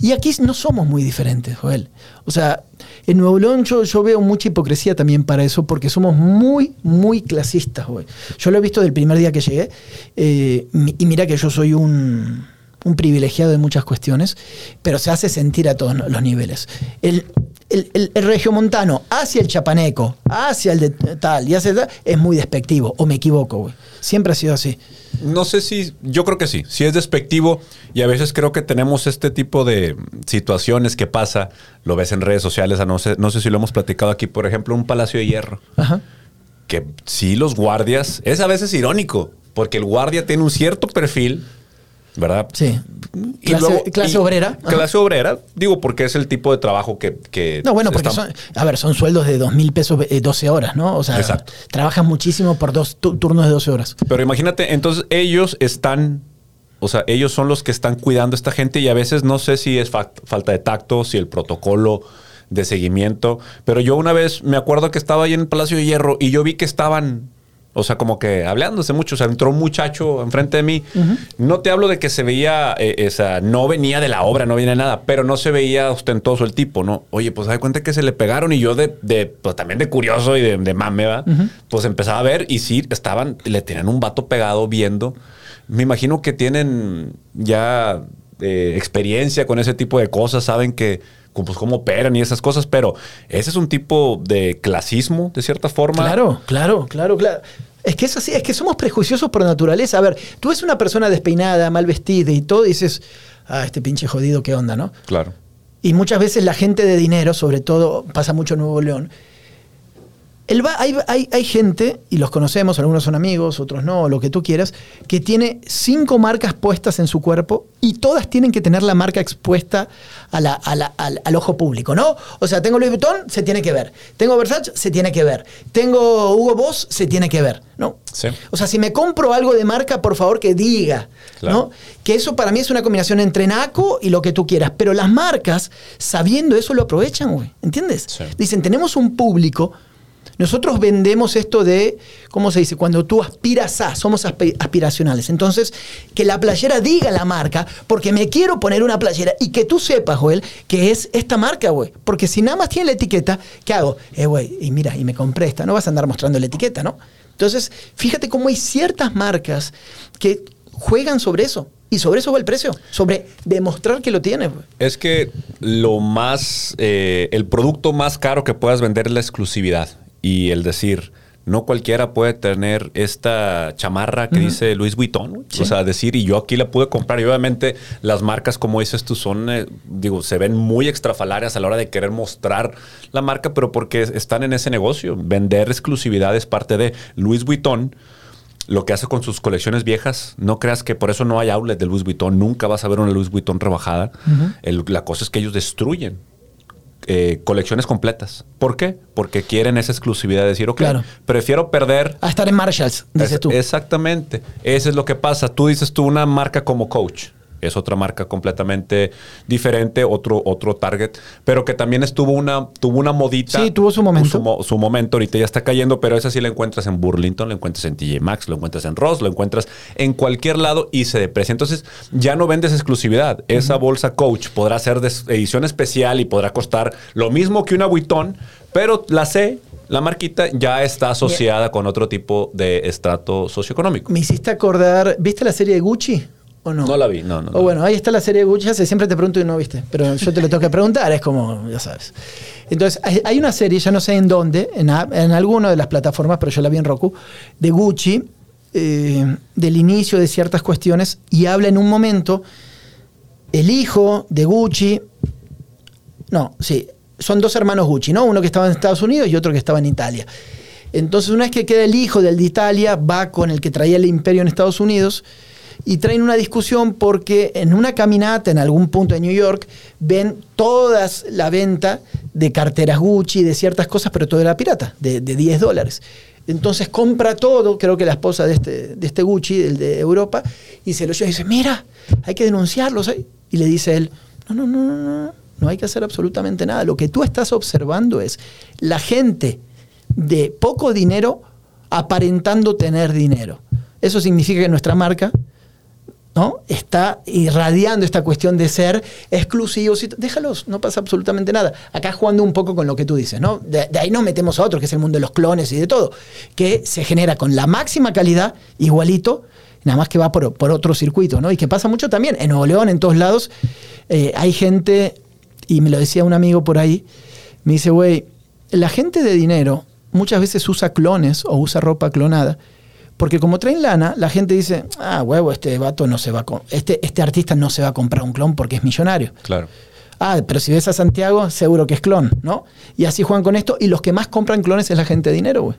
Y aquí no somos muy diferentes, Joel. O sea, en Nuevo León yo, yo veo mucha hipocresía también para eso, porque somos muy, muy clasistas, Joel. Yo lo he visto del primer día que llegué, eh, y mira que yo soy un, un privilegiado en muchas cuestiones, pero se hace sentir a todos los niveles. El, el, el- el regiomontano hacia el chapaneco, hacia el de tal y hacia tal, es muy despectivo, o me equivoco, güey. Siempre ha sido así. No sé si, yo creo que sí, sí es despectivo y a veces creo que tenemos este tipo de situaciones que pasa, lo ves en redes sociales, no sé, no sé si lo hemos platicado aquí, por ejemplo, un Palacio de Hierro, Ajá. que sí los guardias, es a veces irónico, porque el guardia tiene un cierto perfil, ¿verdad? Sí. Y Clase- luego- clase y- obrera. Ajá. Clase obrera, digo, porque es el tipo de trabajo que... que No, bueno, porque son, a ver, son sueldos de dos mil pesos eh, 12 horas, ¿no? O sea, Exacto. trabajas muchísimo por dos tu- turnos de 12 horas. Pero imagínate, entonces ellos están, o sea, ellos son los que están cuidando a esta gente y a veces no sé si es fa- falta de tacto, si el protocolo de seguimiento, pero yo una vez me acuerdo que estaba ahí en el Palacio de Hierro y yo vi que estaban, o sea, como que hablándose mucho, o sea, entró un muchacho enfrente de mí. No te hablo de que se veía, eh, esa, no venía de la obra, no venía de nada, pero no se veía ostentoso el tipo, ¿no? Oye, pues da cuenta que se le pegaron y yo de, de pues también de curioso y de, de mame, ¿verdad? Pues empezaba a ver y sí, estaban, le tenían un vato pegado viendo. Me imagino que tienen ya eh, experiencia con ese tipo de cosas, saben que pues cómo operan y esas cosas, pero ese es un tipo de clasismo, de cierta forma. Claro, claro, claro, claro. Es que es así, es que somos prejuiciosos por naturaleza. A ver, tú ves una persona despeinada, mal vestida y todo, y dices, ah, este pinche jodido, ¿qué onda, no? Claro. Y muchas veces la gente de dinero, sobre todo, pasa mucho en Nuevo León. El va- hay, hay- hay gente, y los conocemos, algunos son amigos, otros no, lo que tú quieras, que tiene cinco marcas puestas en su cuerpo y todas tienen que tener la marca expuesta a la- a la- al, al ojo público, ¿no? O sea, tengo Louis Vuitton, se tiene que ver. Tengo Versace, se tiene que ver. Tengo Hugo Boss, se tiene que ver, ¿no? Sí. O sea, si me compro algo de marca, por favor que diga, Claro. ¿no? Que eso para mí es una combinación entre naco y lo que tú quieras. Pero las marcas, sabiendo eso, lo aprovechan, güey. ¿Entiendes? Sí. Dicen, tenemos un público. Nosotros vendemos esto de, ¿cómo se dice? Cuando tú aspiras a, somos aspi- aspiracionales. Entonces, que la playera diga la marca, porque me quiero poner una playera y que tú sepas, Joel, que es esta marca, güey. Porque si nada más tiene la etiqueta, ¿qué hago? Eh, güey, y mira, y me compré esta. No vas a andar mostrando la etiqueta, ¿no? Entonces, fíjate cómo hay ciertas marcas que juegan sobre eso. Y sobre eso va el precio. Sobre demostrar que lo tienes. Es que lo más, eh, el producto más caro que puedas vender es la exclusividad y el decir, no cualquiera puede tener esta chamarra que dice Luis Vuitton. Sí. O sea, decir, y yo aquí la pude comprar. Y obviamente las marcas, como dices tú, son, eh, digo, se ven muy extrafalarias a la hora de querer mostrar la marca, pero porque están en ese negocio. Vender exclusividad es parte de Luis Vuitton. Lo que hace con sus colecciones viejas, no creas que por eso no hay outlet de Louis Vuitton, nunca vas a ver una Louis Vuitton rebajada. El- la cosa es que ellos destruyen eh, colecciones completas. ¿Por qué? Porque quieren esa exclusividad de decir, ok, Claro. prefiero perder. A estar en Marshalls, dices Es- tú. Exactamente. Eso es lo que pasa. Tú dices tú una marca como Coach. Es otra marca completamente diferente, otro, otro target, pero que también estuvo una, tuvo una modita. Sí, tuvo su momento. Su, mo- su momento, ahorita ya está cayendo, pero esa sí la encuentras en Burlington, la encuentras en TJ Maxx, lo encuentras en Ross, lo encuentras en cualquier lado y se deprecia. Entonces ya no vendes exclusividad. Esa bolsa Coach podrá ser de edición especial y podrá costar lo mismo que una Vuitton, pero la C, la marquita, ya está asociada con otro tipo de estrato socioeconómico. Me hiciste acordar. ¿Viste la serie de Gucci? ¿O no? No la vi, no, no. O no. bueno, ahí está la serie de Gucci. Siempre te pregunto y no viste, pero yo te lo tengo que preguntar, es como, ya sabes. Entonces, hay una serie, ya no sé en dónde, en alguna de las plataformas, pero yo la vi en Roku, de Gucci, eh, del inicio de ciertas cuestiones, y habla en un momento el hijo de Gucci. No, sí, son dos hermanos Gucci, ¿no? Uno que estaba en Estados Unidos y otro que estaba en Italia. Entonces, una vez que queda el hijo del de Italia, va con el que traía el imperio en Estados Unidos y traen una discusión porque en una caminata en algún punto de New York ven todas la venta de carteras Gucci, de ciertas cosas, pero todo era pirata, de, de 10 dólares. Entonces compra todo, creo que la esposa de este, de este Gucci, el de Europa, y se lo lleva y dice, mira, hay que denunciarlos. ¿eh?". Y le dice él, no, no, no, no, no, no hay que hacer absolutamente nada. Lo que tú estás observando es la gente de poco dinero aparentando tener dinero. Eso significa que nuestra marca ¿no? está irradiando esta cuestión de ser exclusivos. Déjalos, no pasa absolutamente nada. Acá jugando un poco con lo que tú dices, ¿no? De, de ahí nos metemos a otro, que es el mundo de los clones y de todo, que se genera con la máxima calidad, igualito, nada más que va por, por otro circuito, ¿no? Y que pasa mucho también. En Nuevo León, en todos lados, eh, hay gente, y me lo decía un amigo por ahí, me dice, güey, la gente de dinero muchas veces usa clones o usa ropa clonada. Porque como traen lana, la gente dice, ah, huevo, este vato no se va a este, este artista no se va a comprar un clon porque es millonario. Claro. Ah, pero si ves a Santiago, seguro que es clon, ¿no? Y así juegan con esto. Y los que más compran clones es la gente de dinero, güey.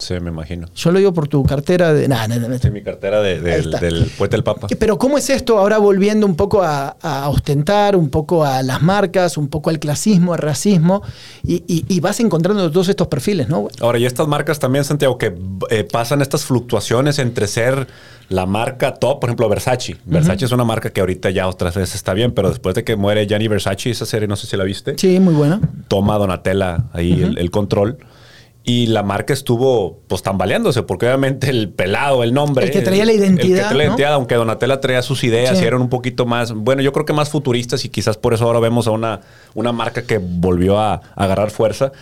Sí, me imagino. Yo lo digo por tu cartera de. Nah, nah, nah, Sí, mi cartera de- del, del puente del Papa. Pero ¿cómo es esto ahora volviendo un poco a, a ostentar, un poco a las marcas, un poco al clasismo, al racismo? Y, y- y vas encontrando todos estos perfiles, ¿no? Ahora, y estas marcas también, Santiago, que eh, pasan estas fluctuaciones entre ser la marca top, por ejemplo, Versace. Versace es una marca que ahorita ya otras veces está bien, pero después de que muere Gianni Versace, esa serie, no sé si la viste, Sí, muy bueno. toma Donatella ahí el, el control. Y la marca estuvo pues tambaleándose, porque obviamente el pelado, el nombre. El que traía la identidad, El que traía la ¿no? identidad, aunque Donatella traía sus ideas Sí. y eran un poquito más, bueno, yo creo que más futuristas y quizás por eso ahora vemos a una, una marca que volvió a, a agarrar fuerza.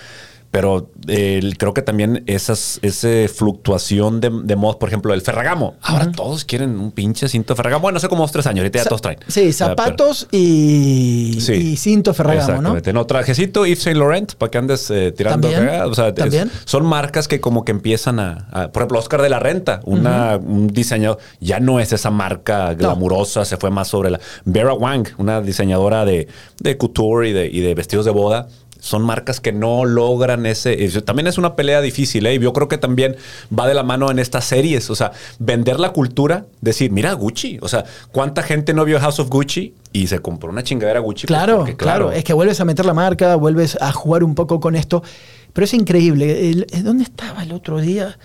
Pero eh, creo que también esas, esa fluctuación de, de modos, por ejemplo, el Ferragamo. Ahora todos quieren un pinche cinto Ferragamo. Bueno, hace como dos, tres años, ahorita ya todos traen. Sí, pero- zapatos y, Sí. y cinto Ferragamo, ¿no? Exactamente. No, trajecito Yves Saint Laurent para que andes eh, tirando. O sea, es- también. son marcas que como que empiezan a, a- por ejemplo, Oscar de la Renta, una, un diseñador, ya no es esa marca glamurosa, se fue más sobre la Vera Wang, una diseñadora de, de couture y de, y de vestidos de boda. Son marcas que no logran ese. también es una pelea difícil, ¿eh? Y yo creo que también va de la mano en estas series. O sea, vender la cultura, decir, mira Gucci. O sea, ¿cuánta gente no vio House of Gucci y se compró una chingadera Gucci? Pues Claro, porque, claro, Es que vuelves a meter la marca, vuelves a jugar un poco con esto. Pero es increíble. El- ¿Dónde estaba el otro día?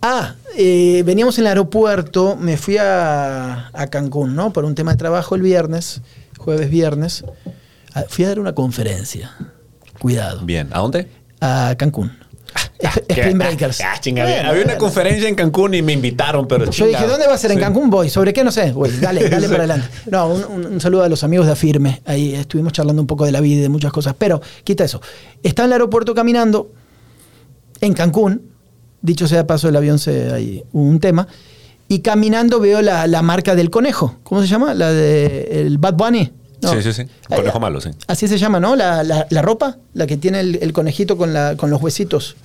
Ah, eh, veníamos en el aeropuerto, me fui a, a Cancún, ¿no? Por un tema de trabajo el viernes, jueves, viernes. Ah, Fui a dar una conferencia. Cuidado. Bien, ¿a dónde? A Cancún. Sp- Spring Breakers. Ah, chingada. Bueno, Había una bueno. conferencia en Cancún y me invitaron, pero Yo dije, chingado. ¿dónde va a ser? En Sí. Cancún voy. ¿Sobre qué? No sé. Güey, dale, dale para adelante. No, un, un- un saludo a los amigos de Afirme. Ahí estuvimos charlando un poco de la vida y de muchas cosas. Pero, quita eso. Está en el aeropuerto caminando en Cancún. Dicho sea paso, el avión se. Hay un tema. Y caminando veo la, la marca del conejo. ¿Cómo se llama? La de el Bad Bunny. No. Sí, sí, sí. Conejo Eh, malo, sí. Así se llama, ¿no? La, la- la ropa, la que tiene el, el conejito con, la, con los huesitos.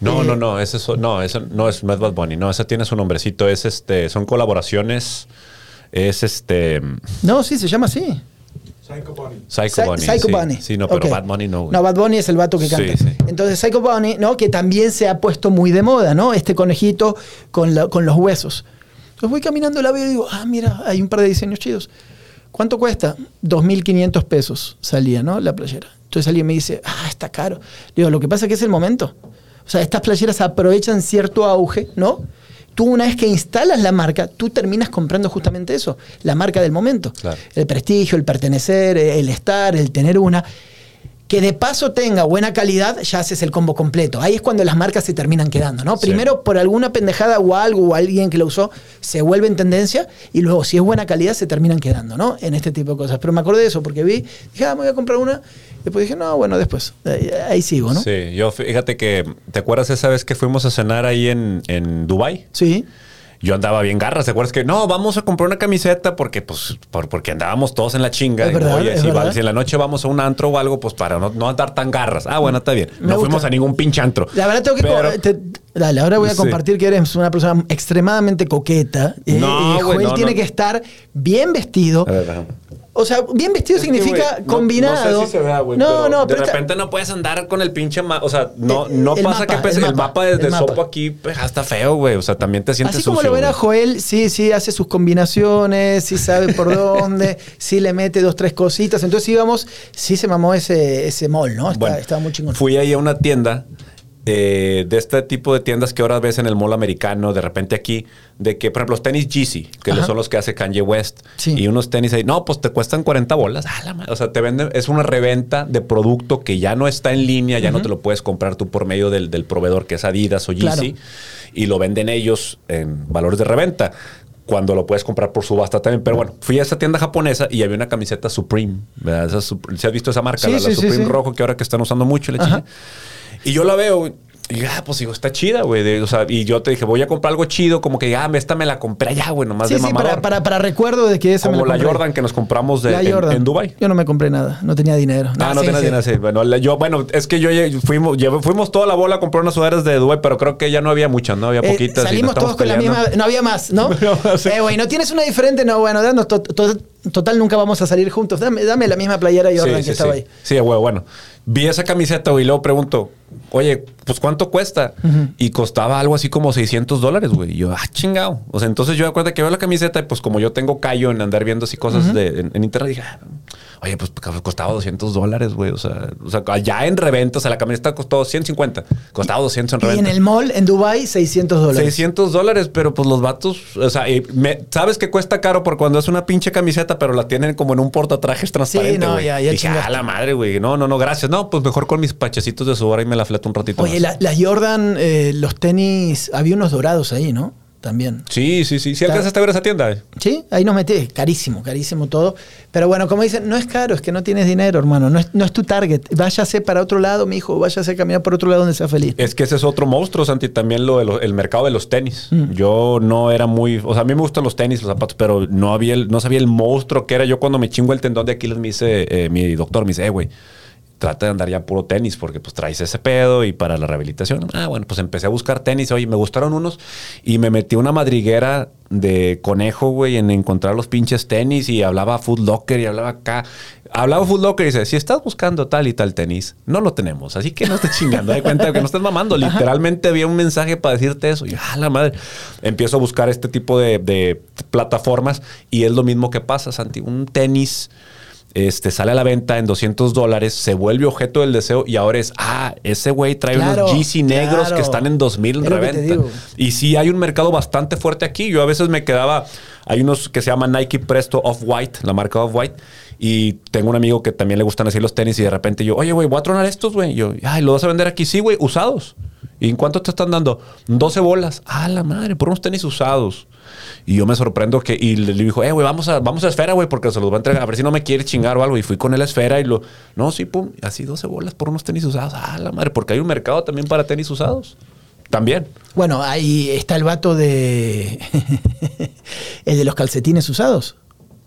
No, Eh, no, no, ese es, no, ese no es Mad Bad Bunny, no, esa tiene su nombrecito, es este, son colaboraciones, es este No, sí, se llama así. Psycho Bunny. Psycho Psy- Bunny. Psycho sí. Bunny. Sí, no, pero Ok. Bad Bunny no. güey. No, Bad Bunny es el vato que Sí, canta. sí. Entonces, Psycho Bunny, ¿no? Que también se ha puesto muy de moda, ¿no? Este conejito con, la- con los huesos. Entonces voy caminando, la veo y digo, ah, mira, hay un par de diseños chidos. ¿Cuánto cuesta? 2.500 pesos salía, ¿no? La playera. Entonces alguien me dice, ah, está caro. Le digo, lo que pasa es que es el momento. O sea, estas playeras aprovechan cierto auge, ¿no? Tú una vez que instalas la marca, tú terminas comprando justamente eso, la marca del momento. Claro. El prestigio, el pertenecer, el estar, el tener una. Que de paso tenga buena calidad, ya haces el combo completo. Ahí es cuando las marcas se terminan quedando, ¿no? Sí. Primero, por alguna pendejada o algo o alguien que lo usó, se vuelve en tendencia y luego, si es buena calidad, se terminan quedando, ¿no? En este tipo de cosas. Pero me acordé de eso porque vi, dije, ah, me voy a comprar una. Después dije, no, bueno, después. Ahí, ahí sigo, ¿no? Sí, yo fíjate que, ¿te acuerdas esa vez que fuimos a cenar ahí en, en Dubai? Sí. Yo andaba bien garras, ¿te acuerdas que no, vamos a comprar una camiseta porque pues por- porque andábamos todos en la chinga? Digo, verdad, Oye, si, va- si en la noche vamos a un antro o algo, pues para no, no andar tan garras. Ah, bueno, está bien. Me no gusta. fuimos a ningún pinche antro. La verdad tengo que... Pero- te- dale, ahora voy a Sí. compartir que eres una persona extremadamente coqueta. eh, No, y güey, Joel no, tiene que estar bien vestido. A ver. O sea, bien vestido Es que, significa no- combinado. No, sé si se vea, güey. No, pero no, De pero está- repente no puedes andar con el pinche ma- O sea, no, no el pasa mapa, que pues, el mapa, desde el mapa. Sopo aquí pues, está feo, güey. O sea, también te sientes Así como sucio, lo ven a. Joel, sí, sí, hace sus combinaciones, sí sabe por dónde, sí le mete dos, tres cositas. Entonces íbamos, sí se mamó ese, ese mall, ¿no? Está- Bueno, estaba muy chingón. Fui ahí a una tienda eh, de este tipo de tiendas que ahora ves en el mall americano, de repente aquí, de que, por ejemplo, los tenis Yeezy, que Ajá. son los que hace Kanye West, Sí. y unos tenis ahí, no, pues te cuestan 40 bolas. Ah, la o sea, te venden, es una reventa de producto que ya no está en línea, ya no te lo puedes comprar tú por medio del, del proveedor que es Adidas o Yeezy, Claro. y lo venden ellos en valores de reventa. Cuando lo puedes comprar por subasta también. Pero bueno, fui a esa tienda japonesa y había una camiseta Supreme. ¿verdad? Esa ¿Se has visto esa marca? Sí, la, la sí, Supreme sí. rojo que ahora que están usando mucho. la. Y yo la veo y ah, pues digo, está chida, güey. O sea, y yo te dije, voy a comprar algo chido, como que, ah, esta me la compré ya, güey, nomás Sí, de sí, mamador. para, para, para recuerdo de que esa me como la. Jordan que nos compramos de, en, en Dubai. Yo no me compré nada, no tenía dinero. Ah, no sí, tenía dinero, sí. Bueno, la- yo, bueno, es que yo fuimos, llevé- fuimos toda la bola a comprar unas sudaderas de Dubai, pero creo que ya no había muchas, ¿no? Había Eh, poquitas. y nos salimos todos con la misma. No había más, ¿no? No. Eh, güey, ¿no tienes una diferente? No, bueno, danos to- to- total, nunca vamos a salir juntos. Dame, dame la misma playera Jordan que estaba sí. ahí. Sí, güey, bueno. Vi esa camiseta, güey, y luego pregunto, oye, pues ¿cuánto cuesta? Y costaba algo así como 600 dólares, güey. Y yo, ah, chingado. O sea, entonces yo me acuerdo que veo la camiseta y pues como yo tengo callo en andar viendo así cosas de, en, en internet, dije, ah, oye, pues costaba 200 dólares, güey. O sea, o sea, allá en reventa, o sea, la camiseta costó 150. Costaba 200 en Y reventa. en el mall, en Dubai 600 dólares. 600 dólares, pero pues los vatos, o sea, y me- sabes que cuesta caro por cuando es una pinche camiseta, pero la tienen como en un portatrajes transparente. no, güey. ya- ya Dije, ah, la madre, güey. No, no, no, gracias. No, pues mejor con mis pachecitos de sudor y me la fleto un ratito. Oye, más. la- las Jordan, eh, los tenis, había unos dorados ahí, ¿no? También. Sí, sí, sí. Sí, alcanzaste a ver esa tienda. Sí, ahí nos metí. Carísimo, carísimo todo. Pero bueno, como dicen, no es caro, es que no tienes dinero, hermano. No es, no es tu target. Váyase para otro lado, mi hijo. Váyase a caminar por otro lado donde sea feliz. Es que ese es otro monstruo, Santi, también lo- el mercado de los tenis. Mm. Yo no era muy, o sea, a mí me gustan los tenis, los zapatos, pero no había el- no sabía el monstruo que era. Yo cuando me chingo el tendón de Aquiles me dice, eh, mi doctor me dice, eh, güey, trata de andar ya puro tenis porque pues traes ese pedo y para la rehabilitación. Ah, bueno, pues empecé a buscar tenis. Oye, me gustaron unos y me metí una madriguera de conejo, güey, en encontrar los pinches tenis y hablaba Food Locker y hablaba acá. Hablaba Food Locker y dice, si estás buscando tal y tal tenis, no lo tenemos. Así que no estés chingando. De cuenta que no estás mamando. Literalmente había un mensaje para decirte eso. Y yo, ah, la madre. Empiezo a buscar este tipo de, de plataformas y es lo mismo que pasa, Santi. Un tenis este, sale a la venta en 200 dólares, se vuelve objeto del deseo y ahora es, ah, ese güey trae Claro, unos Yeezy negros claro. que están en 2000 en reventa. Y sí hay un mercado bastante fuerte aquí. Yo a veces me quedaba, hay unos que se llaman Nike Presto Off-White, la marca Off-White. Y tengo un amigo que también le gustan así los tenis y de repente yo, oye, güey, voy a tronar estos, güey. Y yo, ay, ¿lo vas a vender aquí? Sí, güey, usados. ¿Y en cuánto te están dando? 12 bolas. Ah, la madre, por unos tenis usados. Y yo me sorprendo que, y le, dijo, eh, güey, vamos a, vamos a Esfera, güey, porque se los va a entregar, a ver si no me quiere chingar o algo. Y fui con él Esfera y lo, no, sí, pum, así 12 bolas por unos tenis usados. Ah, la madre, porque hay un mercado también para tenis usados. También. Bueno, ahí está el vato de. el de los calcetines usados.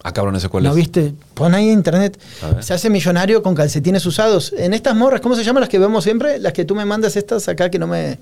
Ah, cabrón, ese cuál ¿No es. viste? Pon ahí en internet. Se hace millonario con calcetines usados. En estas morras, ¿cómo se llaman las que vemos siempre? Las que tú me mandas estas acá que no me.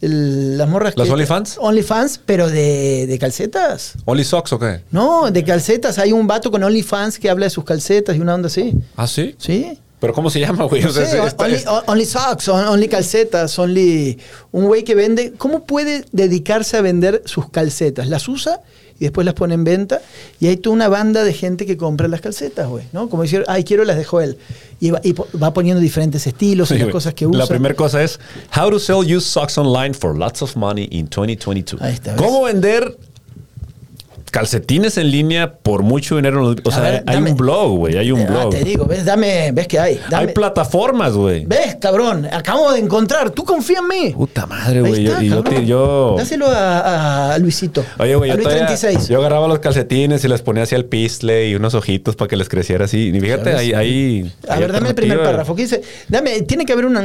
el- las morras ¿Las OnlyFans? OnlyFans, pero de, de calcetas. ¿Only Socks o qué? No, de calcetas. Hay un vato con OnlyFans que habla de sus calcetas y una onda así. Ah, sí. ¿Sí? ¿Pero cómo se llama, güey? O sea, Sí, es- está- only, es- only socks, on- only calcetas, only. Un güey que vende. ¿Cómo puede dedicarse a vender sus calcetas? Las usa y después las pone en venta. Y hay toda una banda de gente que compra las calcetas, güey. ¿no? Como decir, ay, quiero las de Joel. Y va, y va poniendo diferentes estilos Sí, y las cosas que usa. La primera cosa es How to sell used socks online for lots of money in 2022. Ahí está. ¿Cómo vender calcetines en línea por mucho dinero? O sea, ver, hay dame. un blog, güey. Hay un Ah, blog. te digo, ¿ves? Dame, ¿ves que hay? Dame- Hay plataformas, güey. ¿Ves, cabrón? Acabo de encontrar. Tú confía en mí. Puta madre, güey. Yo, yo, Dáselo a, a Luisito. Oye, güey, yo, Luis todavía- 36. yo agarraba los calcetines y les ponía así al pistle y unos ojitos para que les creciera así. Y fíjate, ahí, ahí. A hay ver, dame el primer párrafo. ¿Qué dice? Dame, tiene que haber una.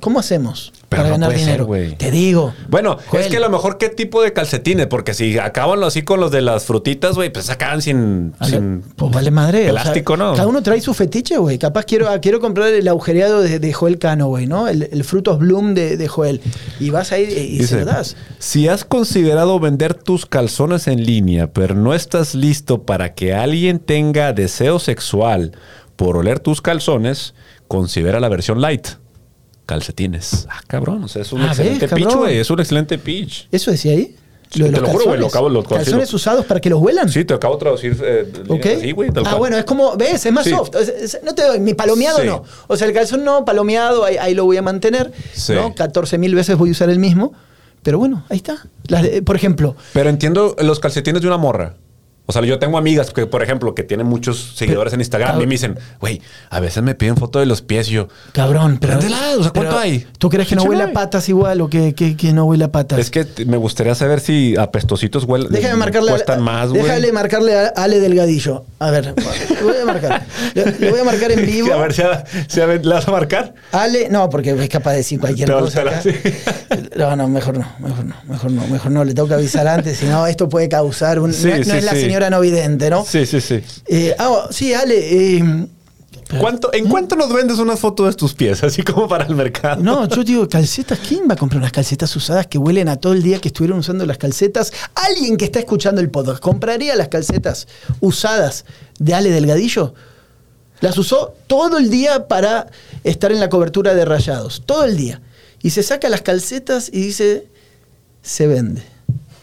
¿Cómo hacemos Pero para no ganar ser, dinero? güey. Te digo. Bueno, Joel, es que a lo mejor qué tipo de calcetines, porque si acaban así con los de las frutitas, güey, pues acaban sin, ver, sin Pues vale madre. o sea, elástico, ¿no? Cada uno trae su fetiche, güey. Capaz quiero, quiero comprar el agujereado de, de Joel Cano, güey, ¿no? El, el Frutos Bloom de, de Joel. Y vas ahí y, y se Dice, lo das. si has considerado vender tus calzones en línea, pero no estás listo para que alguien tenga deseo sexual por oler tus calzones, considera la versión light. Calcetines. Ah, cabrón. O sea, es un Ah, excelente ¿ves, pitch, güey. Es un excelente pitch. ¿Eso decía ahí? Sí, te lo juro, güey, lo acabo- lo- calzones lo- usados para que los huelan. Sí, te acabo de traducir. eh, ¿Ok? así, güey, tal ah, cual. bueno, es como, ¿ves? Es más Sí. soft. Es- es- no te doy, mi palomeado Sí. no. O sea, el calzón no, palomeado, ahí, ahí lo voy a mantener. Sí. ¿no? 14 mil veces voy a usar el mismo. Pero bueno, ahí está. Las de- por ejemplo, Pero entiendo los calcetines de una morra. O sea, yo tengo amigas que, por ejemplo, que tienen muchos seguidores en Instagram y me dicen, güey, a veces me piden foto de los pies y yo, cabrón, pero. Véndela, o sea, ¿cuánto hay? ¿Tú crees que no huele a patas igual o que, que- que no huele a patas? es que me gustaría saber si apestositos huelen, Déjame marcarle, cuestan a, más, güey. déjale marcarle a Ale Delgadillo. A ver, le voy a marcar. Le, le voy a marcar en vivo. A ver, si a- si a- ¿le vas a marcar? Ale, no, porque es capaz de decir cualquier cosa. acá. No, no, mejor no, mejor no, mejor no, mejor no. Le tengo que avisar antes, si no, esto puede causar un. Sí, no, es la sí. No vidente, ¿no? Sí, sí, sí. Eh, ah, sí, Ale. eh, ¿Cuánto, ¿En cuánto nos vendes unas fotos de tus pies? Así como para el mercado. no, yo digo, calcetas, ¿quién va a comprar unas calcetas usadas que huelen a todo el día que estuvieron usando las calcetas? Alguien que está escuchando el podcast, ¿compraría las calcetas usadas de Ale Delgadillo? Las usó todo el día para estar en la cobertura de rayados, todo el día. Y se saca las calcetas y dice, se vende.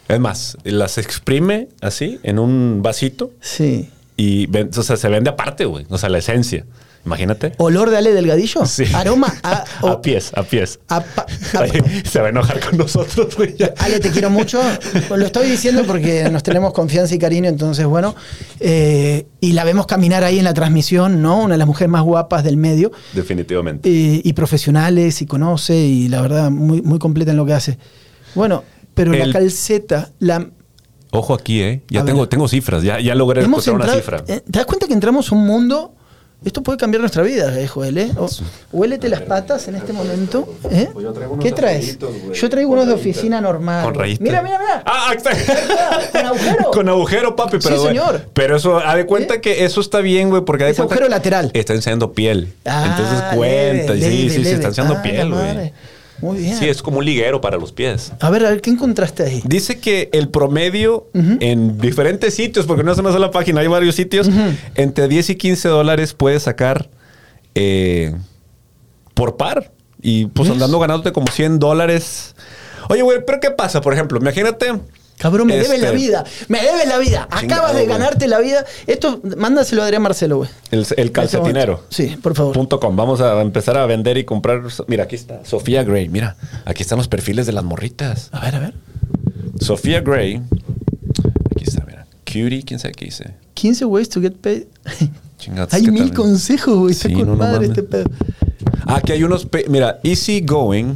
Es más, las exprime así en un vasito Sí. y ven- o sea, se vende aparte, güey. O sea, la esencia. Imagínate. ¿Olor de Ale Delgadillo? Sí. Aroma a... o- a pies, a pies. a pa- a- Ay, se va a enojar con nosotros, güey. Ale, te quiero mucho. Lo estoy diciendo porque nos tenemos confianza y cariño, entonces, bueno. eh, y la vemos caminar ahí en la transmisión, ¿no? Una de las mujeres más guapas del medio. Definitivamente. eh, y profesionales, y conoce, y la verdad, muy, muy completa en lo que hace. Bueno, pero El- la calceta, la. Ojo aquí, ¿eh? Ya tengo, ver. tengo cifras. Ya, ya logré hemos encontrar una cifra. eh, ¿Te das cuenta que entramos a un mundo? Esto puede cambiar nuestra vida, eh, Joel, ¿eh? O- huélete las patas en este momento. ¿eh? Pues yo traigo unos ¿Qué traes? Yo traigo unos de oficina normal. Con rayitas. Mira, mira, mira. Ah, está. ¿Con agujero? Con agujero, papi. Pero, Sí, señor. Pero eso, ha de cuenta ¿Eh? que eso está bien, güey, porque ha de Es cuenta agujero lateral. Está enseñando piel. Ah, Entonces cuenta. leve, sí, leve, sí, sí, leve. está enseñando Ah, piel, güey. Muy bien. Sí, es como un liguero para los pies. A ver, a ver, ¿qué encontraste ahí? Dice que el promedio en diferentes sitios, porque no es una sola página, hay varios sitios, entre 10 y 15 dólares puedes sacar eh, por par. Y pues ¿Ves? andando ganándote como 100 dólares. Oye, güey, pero ¿qué pasa? Por ejemplo, imagínate. Cabrón, me debes este, la vida. Me debes la vida. Acabas Chingado, de ganarte la vida. Esto, mándaselo a Adrián Marcelo, güey. El, el calcetinero. Sí, por favor. Punto com. Vamos a empezar a vender y comprar. Mira, aquí está. Sofía Gray. Mira, aquí están los perfiles de las morritas. A ver, a ver. Sofía Gray. Aquí está, mira. Cutie, quién sabe qué dice. 15 ways to get paid. Chingados, Hay ¿qué mil consejos, güey. Está Sí, con no, no madre mames. este pedo. Ah, aquí hay unos. Mira, easy going.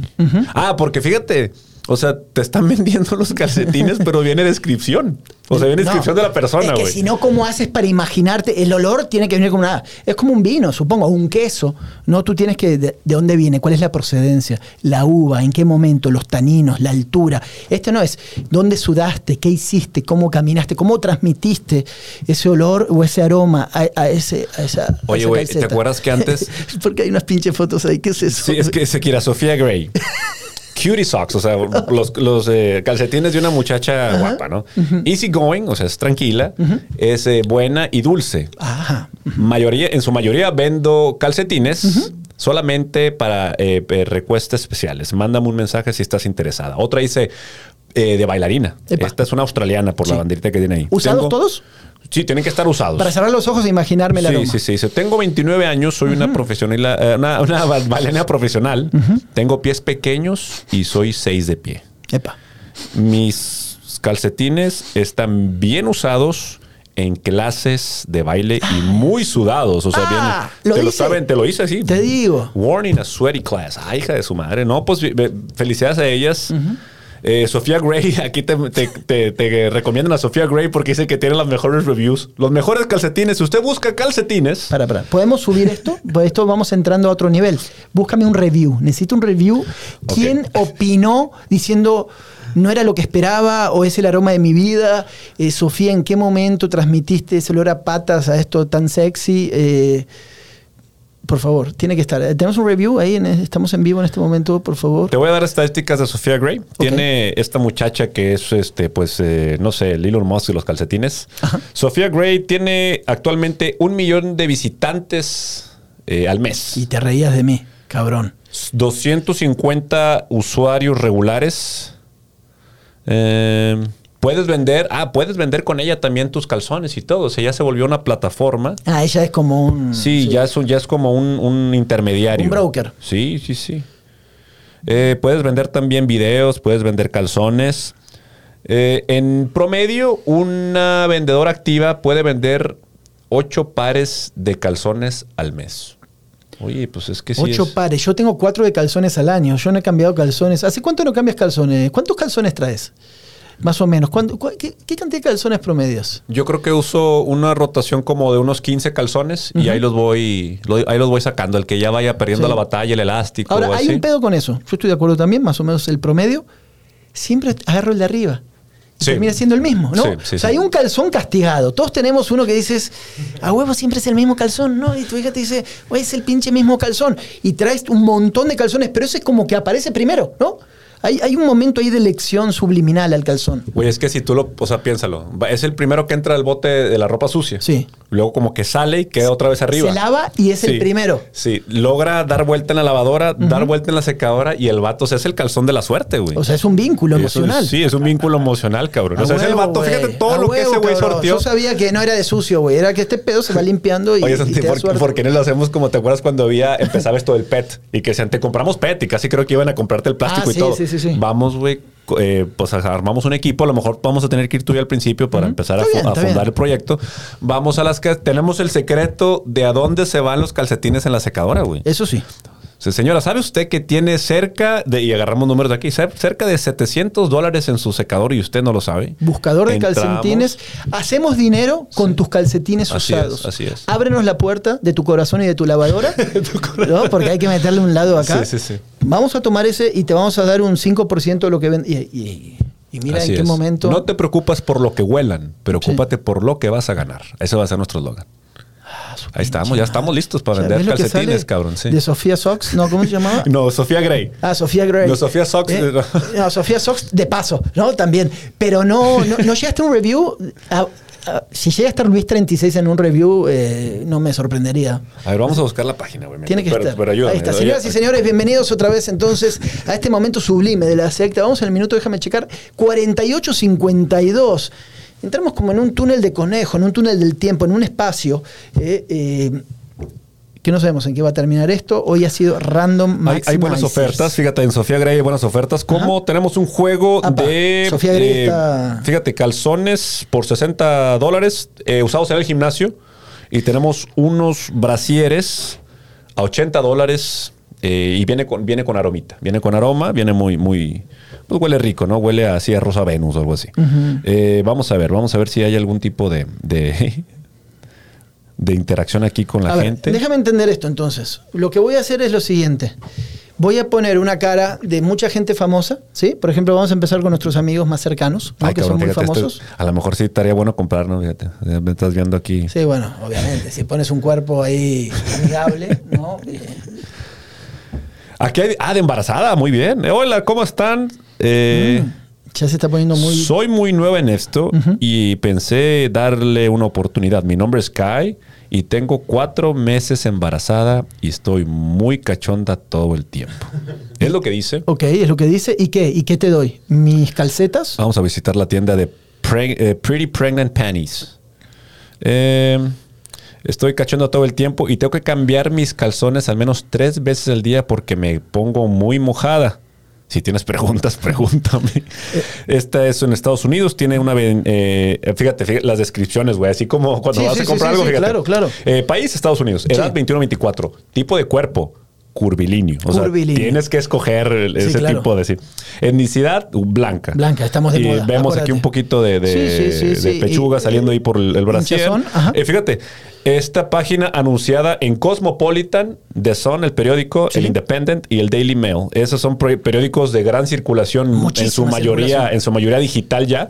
Ah, porque fíjate. O sea, te están vendiendo los calcetines, pero viene descripción. O sea, viene No, descripción de la persona, Es que güey. si no, ¿cómo haces para imaginarte? El olor tiene que venir como una. Es como un vino, supongo, o un queso. No, tú tienes que. De, de dónde viene? ¿Cuál es la procedencia? La uva, en qué momento, los taninos, la altura. Esto no es dónde sudaste, qué hiciste, cómo caminaste, cómo transmitiste ese olor o ese aroma a, a ese, a esa. Oye, güey, ¿te acuerdas que antes- Porque hay unas pinches fotos ahí. ¿Qué es eso? Sí, es que se quiera Sofía Gray. Cutie socks, o sea, los, los, eh, calcetines de una muchacha guapa, ¿no? Easy going, o sea, es tranquila, es eh, buena y dulce. Ajá. Mayoría, en su mayoría vendo calcetines solamente para eh, eh, recuestas especiales. Mándame un mensaje si estás interesada. Otra dice eh, de bailarina. Epa. Esta es una australiana por la banderita que tiene ahí. ¿Usados Tengo- todos? Sí, tienen que estar usados. Para cerrar los ojos e imaginarme el Sí, aroma. sí, sí, sí. Tengo 29 años, soy una profesional, eh, una, una ba- bailarina profesional. Tengo pies pequeños y soy 6 de pie. Epa. Mis calcetines están bien usados en clases de baile y muy sudados. O sea, Ah, bien. lo te lo saben, te lo hice así. Te digo. Warning a sweaty class. Ay, hija de su madre. No, pues felicidades a ellas. Eh, Sofía Gray, aquí te, te- te- te recomiendan a Sofía Gray porque dice que tiene las mejores reviews. Los mejores calcetines. Si usted busca calcetines, Para, para. ¿Podemos subir esto? Pues esto vamos entrando a otro nivel. Búscame un review. Necesito un review. ¿Quién opinó diciendo no era lo que esperaba o es el aroma de mi vida? Eh, Sofía, ¿en qué momento transmitiste ese olor a patas a esto tan sexy? Eh, por favor, tiene que estar. Eh, ¿Tenemos un review ahí? En- estamos en vivo en este momento, por favor. Te voy a dar estadísticas de Sofía Gray. Tiene esta muchacha que es, este, pues, eh, no sé, el Elon Musk y los calcetines. Sofía Gray tiene actualmente un millón de visitantes eh, al mes. Y te reías de mí, cabrón. 250 usuarios regulares. Eh, puedes vender, ah, puedes vender con ella también tus calzones y todo. O sea, ya se volvió una plataforma. Ah, ella es como un. Sí, Ya, es un, ya es como un, un intermediario. Un broker. Sí, sí, sí. Eh, puedes vender también videos, puedes vender calzones. Eh, en promedio, una vendedora activa puede vender ocho pares de calzones al mes. Oye, pues es que sí. Ocho es- pares. Yo tengo cuatro de calzones al año. Yo no he cambiado calzones. ¿Hace cuánto no cambias calzones? ¿Cuántos calzones traes? Más o menos. ¿Cuánto- cu- qué, qué cantidad de calzones promedios? Yo creo que uso una rotación como de unos 15 calzones y ahí los voy lo- ahí los voy sacando. El que ya vaya perdiendo Sí. la batalla, el elástico. Ahora, o hay así. un pedo con eso. Yo estoy de acuerdo también, más o menos el promedio. Siempre agarro el de arriba. Sí. termina siendo el mismo, ¿no? Sí, sí, o sea, hay un calzón castigado. Todos tenemos uno que dices, a huevo siempre es el mismo calzón, ¿no? Y tu hija te dice, oye, es el pinche mismo calzón. Y traes un montón de calzones, pero ese es como que aparece primero, ¿no? Hay, hay un momento ahí de elección subliminal al calzón. Güey, es que si tú lo, o sea, piénsalo. Es el primero que entra al bote de la ropa sucia. Sí. Luego como que sale y queda otra vez arriba. Se lava y es el primero. Sí, logra dar vuelta en la lavadora, dar vuelta en la secadora y el vato, o sea, es el calzón de la suerte, güey. O sea, es un vínculo Y emocional. es- sí, es un vínculo emocional, cabrón. o sea, A es el huevo, vato, fíjate todo A lo que ese huevo, güey sortió. Yo sabía que no era de sucio, güey. Era que este pedo se va limpiando y, Oye, y Santi, te da ¿por, qué no lo hacemos como te acuerdas cuando había empezaba esto del PET? Y que decían, te compramos PET y casi creo que iban a comprarte el plástico Ah, y sí, todo. sí, sí, sí. Vamos, güey, eh, pues armamos un equipo. A lo mejor vamos a tener que ir tú y al principio para empezar a, bien, fundar bien. el proyecto. Vamos a las que tenemos el secreto de a dónde se van los calcetines en la secadora, güey. Eso sí. Sí, Señora, ¿sabe usted que tiene cerca de, y agarramos números de aquí, cer- cerca de 700 dólares en su secador y usted no lo sabe? Buscador de Entramos. calcetines. Hacemos dinero con tus calcetines Así es, usados. así es. Ábrenos la puerta de tu corazón y de tu lavadora. ¿no? Porque hay que meterle un lado acá. Sí, sí, sí. Vamos a tomar ese y te vamos a dar un 5% de lo que ven. Y, y- y mira Así en qué es. momento. No te preocupas por lo que huelan, preocúpate por lo que vas a ganar. Ese va a ser nuestro Ahí estamos, ya estamos listos para ¿Sabes vender calcetines, cabrón. Sí. De Sofía Sox. No, ¿cómo se llamaba? No, Sofía Gray. Ah, Sofía Gray. No, Sofía Sox, Eh, no. no, Sofía Sox de paso, ¿no? También. Pero no, no, no llegaste a un review. a- a- si llega a estar Luis 36 en un review, eh, no me sorprendería. A ver, vamos a buscar la página, güey. Tiene que Pero- estar. Pero ayúdame. Ahí está. Señoras y señores, bienvenidos otra vez entonces a este momento sublime de la secta. Vamos en el minuto, déjame checar. 48.52. Entramos como en un túnel de conejo, en un túnel del tiempo, en un espacio. eh, eh, que no sabemos en qué va a terminar esto. Hoy ha sido random Hay, hay buenas ofertas, fíjate, en Sofía Gray hay buenas ofertas. Como Ajá. tenemos un juego Apa, de. Sofía Gray eh, está- Fíjate, calzones por 60 dólares eh, usados en el gimnasio. Y tenemos unos brasieres a 80 dólares eh, y viene con, viene con aromita. Viene con aroma, viene muy, muy. Pues huele rico, ¿no? Huele así a Rosa Venus o algo así. Eh, vamos a ver, vamos a ver si hay algún tipo de. de de interacción aquí con la A ver, gente. déjame entender esto entonces. Lo que voy a hacer es lo siguiente. Voy a poner una cara de mucha gente famosa, ¿sí? Por ejemplo, vamos a empezar con nuestros amigos más cercanos, ¿no? Ay, que cabrón, son muy fíjate, famosos. a lo mejor sí estaría bueno comprarnos, fíjate. Me estás viendo aquí. Sí, bueno, obviamente. Si pones un cuerpo ahí amigable, ¿no? Aquí hay. Ah, de embarazada, muy bien. Eh, hola, ¿cómo están? Eh, ya se está poniendo muy. Soy muy nueva en esto y pensé darle una oportunidad. Mi nombre es Kai y tengo cuatro meses embarazada y estoy muy cachonda todo el tiempo. Es lo que dice. Ok, es lo que dice. ¿Y qué? ¿Y qué te doy? ¿Mis calcetas? Vamos a visitar la tienda de Preg- eh, Pretty Pregnant Panties. Eh, estoy cachonda todo el tiempo y tengo que cambiar mis calzones al menos tres veces al día porque me pongo muy mojada. Si tienes preguntas, pregúntame. Esta es en Estados Unidos, tiene una... eh, fíjate, fíjate las descripciones, güey. Así como cuando Sí, vas sí, a comprar sí, algo, sí, fíjate. claro, claro. Eh, país, Estados Unidos. Edad Sí. 21-24. Tipo de cuerpo, curvilíneo. O Curvilíneo. sea, tienes que escoger el- ese claro. tipo de... Sí. Etnicidad, blanca. Blanca, estamos de y moda, vemos aquí un poquito de, de, Sí, sí, sí, de sí. pechuga Y, saliendo eh, ahí por el, el ajá. Eh, fíjate, esta página anunciada en Cosmopolitan, The Sun, el periódico, el Independent y el Daily Mail. Esos son periódicos de gran circulación, en su Muchísima mayoría, en su mayoría digital ya.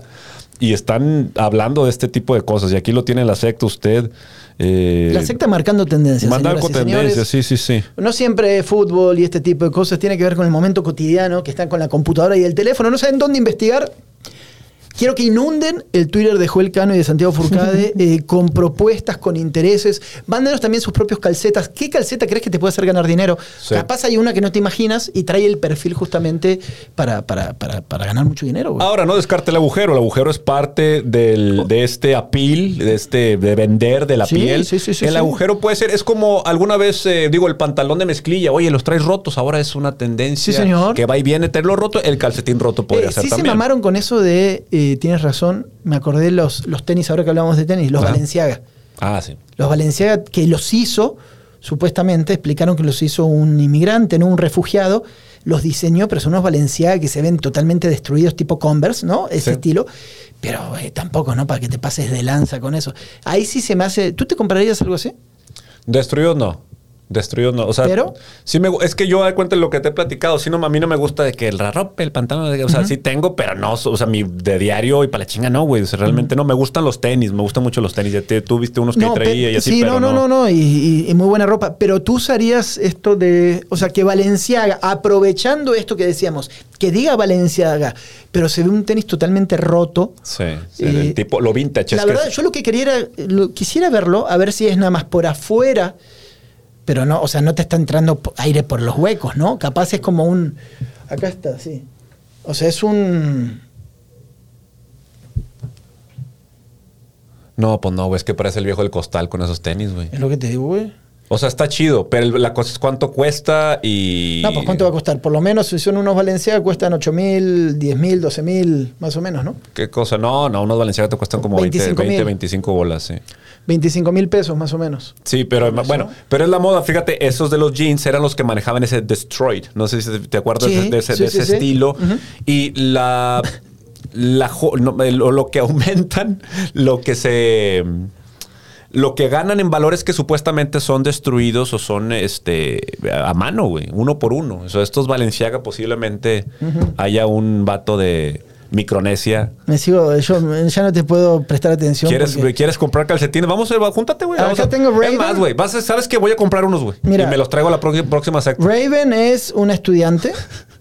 Y están hablando de este tipo de cosas. Y aquí lo tiene la secta usted. eh, La secta marcando tendencias. Señores. tendencias, sí, sí, sí. No siempre fútbol y este tipo de cosas tiene que ver con el momento cotidiano, que están con la computadora y el teléfono, no saben dónde investigar. Quiero que inunden el Twitter de Joel Cano y de Santiago Furcade eh, con propuestas, con intereses. Mándenos también sus propios calcetas. ¿Qué calceta crees que te puede hacer ganar dinero? Sí. Capaz hay una que no te imaginas y trae el perfil justamente para, para, para, para ganar mucho dinero. güey. Ahora, no descarte el agujero. El agujero es parte del, de este appeal, de este de vender de la Sí, piel. sí, sí, sí, el sí. agujero puede ser, es como alguna vez, eh, digo, el pantalón de mezclilla. Oye, los traes rotos. Ahora es una tendencia Sí, señor. que va y viene tenerlo roto. El calcetín roto podría Eh, ser sí se también. mamaron con eso de, eh, tienes razón, me acordé los, los tenis, ahora que hablamos de tenis, los Ajá. Valenciaga. Ah, sí. Los Valenciaga que los hizo, supuestamente, explicaron que los hizo un inmigrante, no un refugiado, los diseñó, pero son unos Valenciaga que se ven totalmente destruidos, tipo Converse, ¿no? Ese Sí. estilo. Pero eh, tampoco, ¿no? Para que te pases de lanza con eso. Ahí sí se me hace. ¿Tú te comprarías algo así? Destruidos no. Destruidos no. O sea, ¿Pero? sí me, es que yo da cuenta de lo que te he platicado. Si no, a mí no me gusta de que la ropa, el pantalón, o sea, sí tengo, pero no, o sea, mi de diario y para la chinga no, güey. O sea, realmente no. Me gustan los tenis, me gustan mucho los tenis. Ya te- tú viste unos que pe- traía y así, sí, pero no, no, no, no, y, y- y muy buena ropa. Pero tú usarías esto de, o sea, que Valenciaga, aprovechando esto que decíamos, que diga Valenciaga, pero se ve un tenis totalmente roto. Sí, sí, Eh, el tipo, lo vintage. La es verdad, yo lo que quería era, lo- quisiera verlo, a ver si es nada más por afuera, pero no, o sea, no te está entrando aire por los huecos, ¿no? Capaz es como un, acá está, sí. O sea, es un, No, pues no, güey, es que parece el viejo del costal con esos tenis, güey. es lo que te digo, güey. O sea, está chido, pero la cosa es cuánto cuesta y. No, pues ¿cuánto va a costar? Por lo menos si son unos Valenciaga cuestan 8 mil, 10 mil, 12 mil, más o menos, ¿no? ¿Qué cosa? No, no, unos Valenciaga te cuestan como 20, 25,000. 20, 25 bolas, sí. 25 mil pesos más o menos. Sí, pero bueno, pero es la moda. Fíjate, esos de los jeans eran los que manejaban ese Destroyed. No sé si te acuerdas Sí, de, ese, sí, de sí, ese sí. estilo. Y la, la jo- no, el- lo, lo que aumentan, lo que se. Lo que ganan en valores que supuestamente son destruidos o son este a mano, güey, uno por uno. O sea, estos Valenciaga posiblemente haya un vato de Micronesia. Me sigo, yo ya no te puedo prestar atención. ¿Quieres, porque- ¿Quieres comprar calcetines? Vamos a júntate, güey. Acá Vamos a- tengo Es Ray-Ban. más, güey. vas a- ¿Sabes que Voy a comprar unos, güey. Y me los traigo a la próxima, próxima secta. Raven es una estudiante,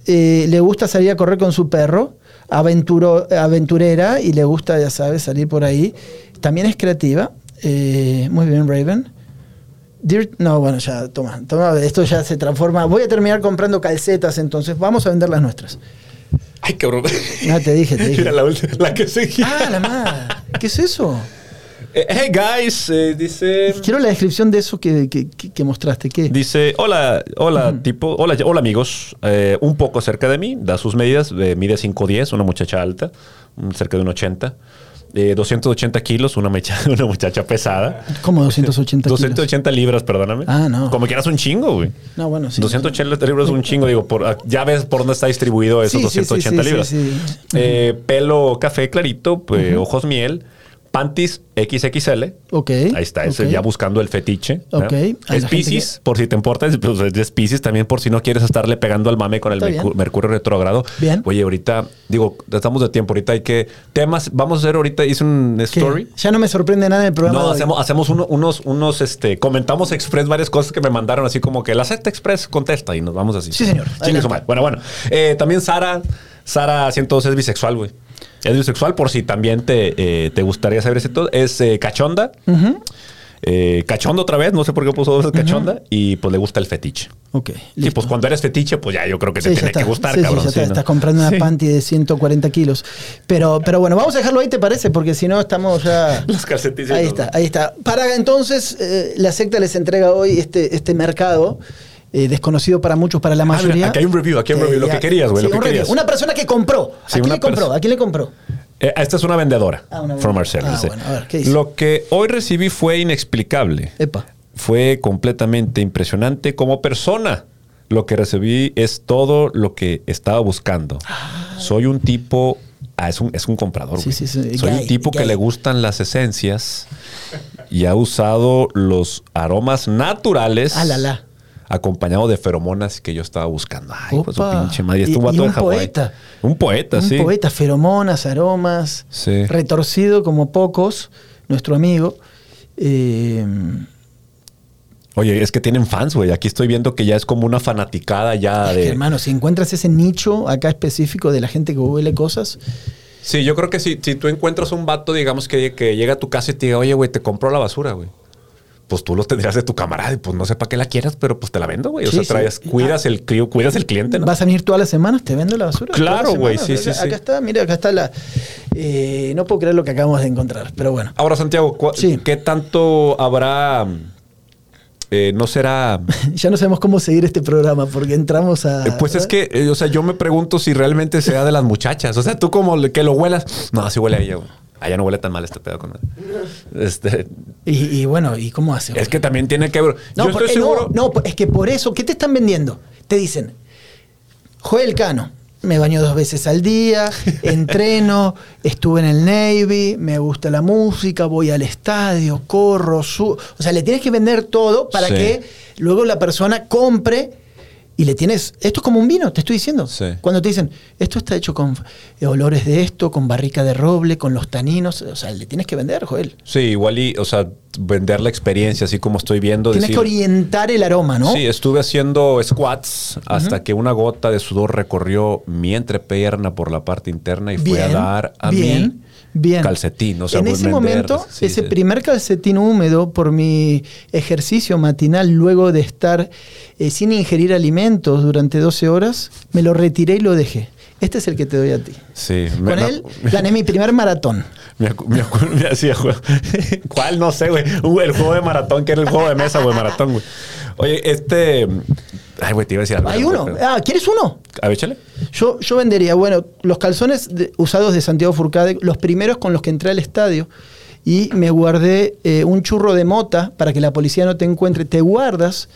eh, le gusta salir a correr con su perro, aventuro- aventurera y le gusta, ya sabes, salir por ahí. También es creativa. eh, muy bien, Raven. Dirt- no, bueno, ya, toma, toma, esto ya se transforma. Voy a terminar comprando calcetas, entonces vamos a vender las nuestras. Ay, cabrón. No, te dije, te dije. Mira la, última- la que seguía. Ah, la madre. ¿Qué es eso? Eh, hey, guys. eh, dice... Quiero la descripción de eso que, que- mostraste. ¿Qué? Dice, hola, hola, tipo, hola, hola amigos, Eh, un poco cerca de mí, da sus medidas, eh, mide 5'10, una muchacha alta, un- cerca de un 80. Eh, 280 kilos, una, mecha- una muchacha pesada. Como 280 kilos. 280 libras, perdóname. Ah, no. Como quieras un chingo, güey. No, bueno, sí. 280 libras es un chingo, digo, por, ya ves por dónde está distribuido esos Sí, sí, sí, 280 sí, libras. sí, sí. Eh, pelo café clarito, pues, ojos miel, panties XXL. Ok. Ahí está, ese ya buscando el fetiche. ¿no? Ok. Es Pisces, por si te importa, es, pues, es Pisces también por si no quieres estarle pegando al mame con el. Mercurio retrógrado. Bien. Oye, ahorita, digo, estamos de tiempo, ahorita hay que... Temas, vamos a hacer ahorita, hice un ¿Qué? story. Ya no me sorprende nada en el programa. No, de hacemos, hacemos uno- unos, unos, este, comentamos express varias cosas que me mandaron, así como que la secta express contesta y nos vamos así. Sí, señor. Chingue. Bueno, bueno. Eh, también Sara, Sara 102 es bisexual, güey. Es bisexual por si también te, eh, te gustaría saber ese todo. Es eh, cachonda. Eh, cachondo otra vez, no sé por qué puso dos cachonda. Y pues le gusta el fetiche. Ok. Sí, listo. pues cuando eres fetiche, pues ya yo creo que Sí, te ya tiene está. que gustar, Sí, sí, cabrón. está. sí, ¿no? Estás comprando una Sí. panty de 140 kilos. Pero, pero bueno, vamos a dejarlo ahí, ¿te parece? Porque si no, estamos ya. Los calcetines. Ahí está, ahí está. Para entonces, eh, la secta les entrega hoy este, este mercado. Eh, desconocido para muchos, para la mayoría. Ah, mira, aquí hay un review, aquí hay un review, lo ya- que querías, güey, sí, lo que querías. Una persona que compró. ¿A Sí, quién una le compró? ¿A quién le compró? Eh, esta es una vendedora. Ah, una From service. Ah, bueno, a ver, ¿qué dice? Lo que hoy recibí fue inexplicable. Epa. Fue completamente impresionante como persona. Lo que recibí es todo lo que estaba buscando. Soy un tipo. Ah, es un, es un comprador. Sí, güey. sí, sí, Soy gay, un tipo que le gustan las esencias y ha usado los aromas naturales. Ah, la, la. Acompañado de feromonas que yo estaba buscando. Ay, pues su pinche madre. Este Y- un vato y de un Hawái. poeta. Un poeta, Un sí. poeta, feromonas, aromas, Sí. retorcido como pocos, nuestro amigo. Eh, Oye, es que tienen fans, güey. Aquí estoy viendo que ya es como una fanaticada ya es que, de. hermano, si encuentras ese nicho acá específico de la gente que huele cosas, Sí, yo creo que si, si tú encuentras un vato, digamos, que, que llega a tu casa y te diga, oye, güey, te compró la basura, güey. Pues tú lo tendrías de tu camarada y pues no sé para qué la quieras, pero pues te la vendo, güey. O sea, sí. traes, cuidas, el, cli- cuidas el cliente, ¿no? vas a venir todas las semanas, te vendo la basura. Claro, güey, sí, sí, acá, sí. acá está, mira, acá está la. eh, no puedo creer lo que acabamos de encontrar, pero bueno. Ahora, Santiago, ¿cu- Sí. ¿qué tanto habrá? eh, no será. Ya no sabemos cómo seguir este programa porque entramos a. Eh, Pues es que, eh, o sea, yo me pregunto si realmente sea de las muchachas. O sea, tú como que lo huelas. No, sí huele a ella, güey. Allá no huele tan mal este pedo con Este, Y, y bueno, ¿y cómo hace? es que también tiene que ver. No, yo por- estoy eh, no, seguro. no, es que por eso, ¿qué te están vendiendo? Te dicen, Joel Cano, me baño dos veces al día, entreno, estuve en el Navy, me gusta la música, voy al estadio, corro, su o sea, le tienes que vender todo para Sí. que luego la persona compre y le tienes, esto es como un vino, te estoy diciendo. Sí. Cuando te dicen, esto está hecho con eh, olores de esto, con barrica de roble, con los taninos, o sea, le tienes que vender, Joel. Sí, igual y, o sea, vender la experiencia, así como estoy viendo. Tienes decir, que orientar el aroma, ¿no? Sí, estuve haciendo squats hasta que una gota de sudor recorrió mi entrepierna por la parte interna y fue a dar a bien, mi bien. calcetín. O sea, en ese vender- momento, sí, ese sí. primer calcetín húmedo por mi ejercicio matinal luego de estar eh, sin ingerir alimentos durante 12 horas, me lo retiré y lo dejé. Este es el que te doy a ti. Sí, me- Con me- él gané mi primer maratón. Me, me me hacía juego. ¿Cuál? No sé, güey. Uh, el juego de maratón, que era el juego de mesa, güey, maratón, güey. Oye, este. Ay, güey, te iba a decir algo. Hay uno. Ah, ¿quieres uno? A ver, échale. Yo, yo vendería, bueno, los calzones de- usados de Santiago Furcade, los primeros con los que entré al estadio, y me guardé eh, un churro de mota para que la policía no te encuentre. Te guardas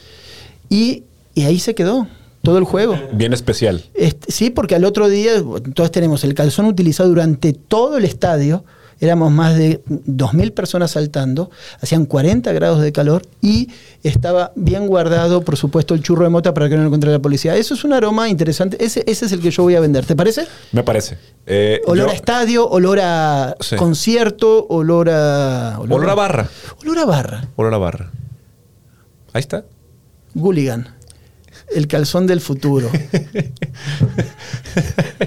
y, y ahí se quedó todo el juego. Bien especial. Este, sí, porque al otro día todos tenemos el calzón utilizado durante todo el estadio. Éramos más de 2.000 personas saltando, hacían 40 grados de calor y estaba bien guardado, por supuesto, el churro de mota para que no lo encontrara la policía. Eso es un aroma interesante. Ese, ese es el que yo voy a vender. ¿Te parece? Me parece. Eh, Olor yo- a estadio, olor a Sí. concierto, olor a. Olor a barra. Olor a barra. Olor a barra. Ahí está. Gooligan. El calzón del futuro.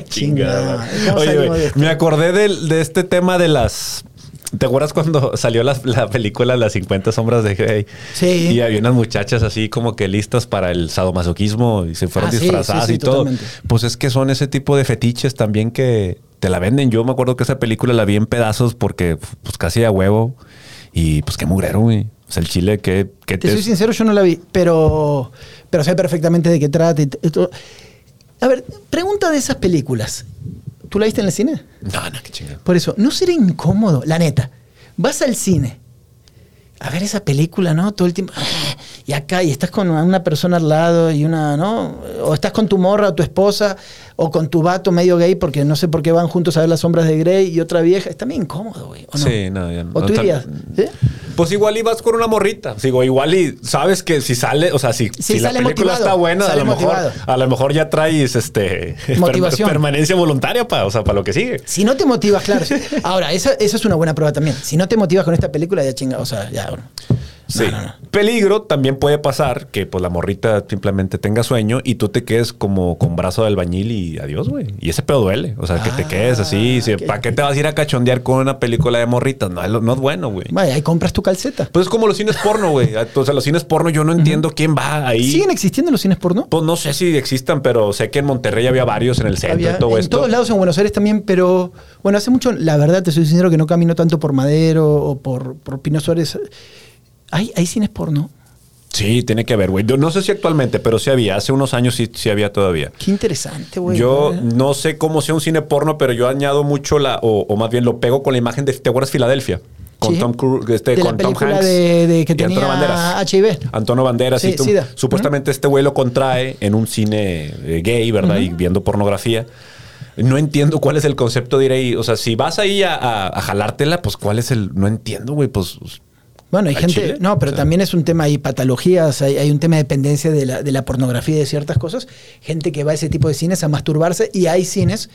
Chingada. ¿Cómo Oye, esto? me acordé de, este tema de las. ¿Te acuerdas cuando salió la, la película Las 50 Sombras de Grey? Sí. Y había unas muchachas así como que listas para el sadomasoquismo y se fueron Ah, sí, disfrazadas sí, sí, y todo. totalmente. Pues es que son ese tipo de fetiches también que te la venden. Yo me acuerdo que esa película la vi en pedazos porque pues casi a huevo. Y pues qué mugrero, güey. O sea, el chile que, que Te soy sincero, yo no la vi, pero, pero sé perfectamente de qué trata. y esto. A ver, pregunta de esas películas. ¿Tú la viste en el cine? No, no, qué chingada. Por eso, ¿no será incómodo? La neta, vas al cine a ver esa película, ¿no? Todo el tiempo. Y acá, y estás con una persona al lado y una, ¿no? O estás con tu morra o tu esposa o con tu vato medio gay porque no sé por qué van juntos a ver las sombras de Grey y otra vieja. Está bien incómodo, güey. ¿o no? Sí, no, ya no. ¿O tú No, irías? ¿Sí? Pues igual y vas con una morrita. Digo, igual y sabes que si sale, o sea, si, Sí, si la película motivado, está buena, a lo, mejor, a lo mejor ya traes este Motivación. permanencia voluntaria para, o sea, para lo que sigue. Si no te motivas, claro. Ahora, esa, esa es una buena prueba también. Si no te motivas con esta película, ya chinga. O sea, ya, bueno. Sí. no, no. Peligro también puede pasar que pues la morrita simplemente tenga sueño y tú te quedes como con brazo de albañil y adiós, güey. Y ese pedo duele. O sea, que te Ah, quedes así. ¿Para qué te vas a ir a cachondear con una película de morritas? No, no es bueno, güey. Vaya, ahí compras tu calceta. Pues es como los cines porno, güey. O sea, los cines porno yo no entiendo quién va ahí. ¿Siguen existiendo los cines porno? Pues no sé si existan, pero sé que en Monterrey había varios en el centro Había- y todo en esto. todos lados en Buenos Aires también, pero bueno, hace mucho, la verdad, te soy sincero que no camino tanto por Madero o por, por Pino Suárez. ¿Hay, hay cines porno? Sí, tiene que haber, güey. No sé si actualmente, pero sí había. Hace unos años sí, sí había todavía. Qué interesante, güey. Yo no sé cómo sea un cine porno, pero yo añado mucho la, o, o más bien lo pego con la imagen de, ¿te acuerdas Filadelfia? Con Sí. Tom Cruise, este, De con Tom Hanks de- de que y Antonio Banderas. HIV. Antonio Banderas Sí, y SIDA. Supuestamente este güey lo contrae en un cine eh, gay, ¿verdad? Y viendo pornografía. No entiendo cuál es el concepto de ir ahí. O sea, si vas ahí a, a- a jalártela, pues cuál es el. No entiendo, güey. Pues Bueno, hay ¿Al gente. chile? No, pero también es un tema, hay patologías, hay, hay un tema de dependencia de la, de la pornografía y de ciertas cosas. Gente que va a ese tipo de cines a masturbarse y hay cines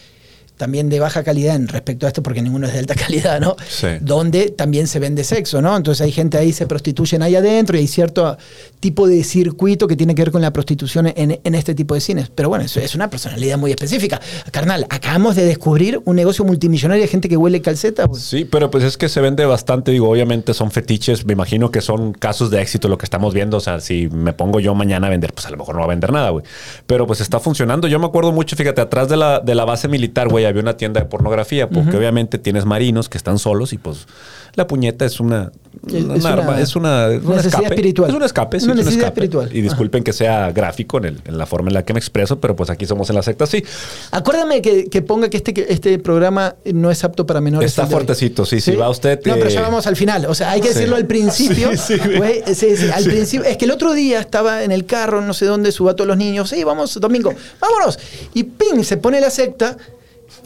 también de baja calidad en respecto a esto, porque ninguno es de alta calidad, ¿no? Sí. Donde también se vende sexo, ¿no? Entonces hay gente ahí, se prostituyen ahí adentro y hay cierto tipo de circuito que tiene que ver con la prostitución en, en este tipo de cines. Pero bueno, eso es una personalidad muy específica. Carnal, acabamos de descubrir un negocio multimillonario de gente que huele calceta. pues. Sí, pero pues es que se vende bastante, digo, obviamente son fetiches, me imagino que son casos de éxito lo que estamos viendo, o sea, si me pongo yo mañana a vender, pues a lo mejor no va a vender nada, güey. Pero pues está funcionando, yo me acuerdo mucho, fíjate, atrás de la, de la base militar, güey, había una tienda de pornografía, porque obviamente tienes marinos que están solos y pues la puñeta es una... Es- una es una arma, es una, un necesidad escape. espiritual. Es un escape, sí, Una es un necesidad escape. espiritual. Y disculpen que sea gráfico en, el- en la forma en la que me expreso, pero pues aquí somos en la secta, sí. Acuérdame que, que ponga que este, que este programa no es apto para menores. Está fuertecito, sí, sí, va usted, No, pero eh, ya vamos al final. O sea, hay que Sí. decirlo al principio. Sí, sí. Sí, sí, al principio. Es que el otro día estaba en el carro, no sé dónde, suba a todos los niños. Sí, vamos, domingo, vámonos. Y ping, se pone la secta,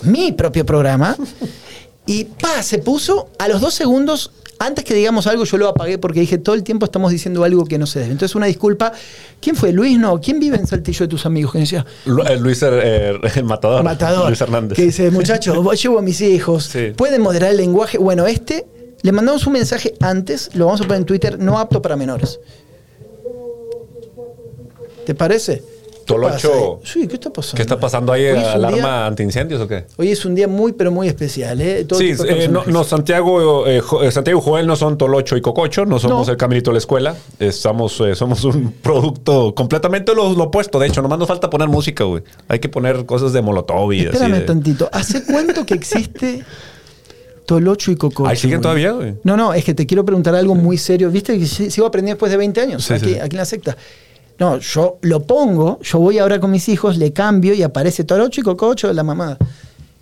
mi propio programa. Y pa, se puso a los dos segundos. Antes que digamos algo, yo lo apagué porque dije todo el tiempo estamos diciendo algo que no se debe. Entonces, una disculpa. ¿Quién fue? Luis, no. ¿Quién vive en Saltillo de tus amigos? Que decía, Lu- eh, Luis eh, el matador. Matador. Luis Hernández. Que dice, muchachos, llevo a mis hijos. Sí. ¿Pueden moderar el lenguaje? Bueno, este, le mandamos un mensaje antes, lo vamos a poner en Twitter, no apto para menores. ¿Te parece? ¿Qué Tolocho. Sí, ¿qué está pasando? ¿Qué está pasando ahí? Es ¿Alarma día- antiincendios o qué? Hoy es un día muy, pero muy especial, ¿eh? Todo Sí, eh, no, no, Santiago, eh, eh, Santiago y Joel no son Tolocho y Cococho, no somos No. el caminito de la escuela. Estamos, eh, somos un producto completamente lo, lo opuesto. De hecho, nomás nos falta poner música, güey. Hay que poner cosas de Molotov y así. Espérame de- tantito. ¿Hace cuánto que existe Tolocho y Cococho? Ahí siguen todavía, güey. No, no, es que te quiero preguntar algo muy serio. ¿Viste que sigo aprendiendo después de 20 años Sí, aquí, sí, sí. aquí en la secta? No, yo lo pongo, yo voy ahora con mis hijos, le cambio y aparece Tolocho y Cococho, la mamada.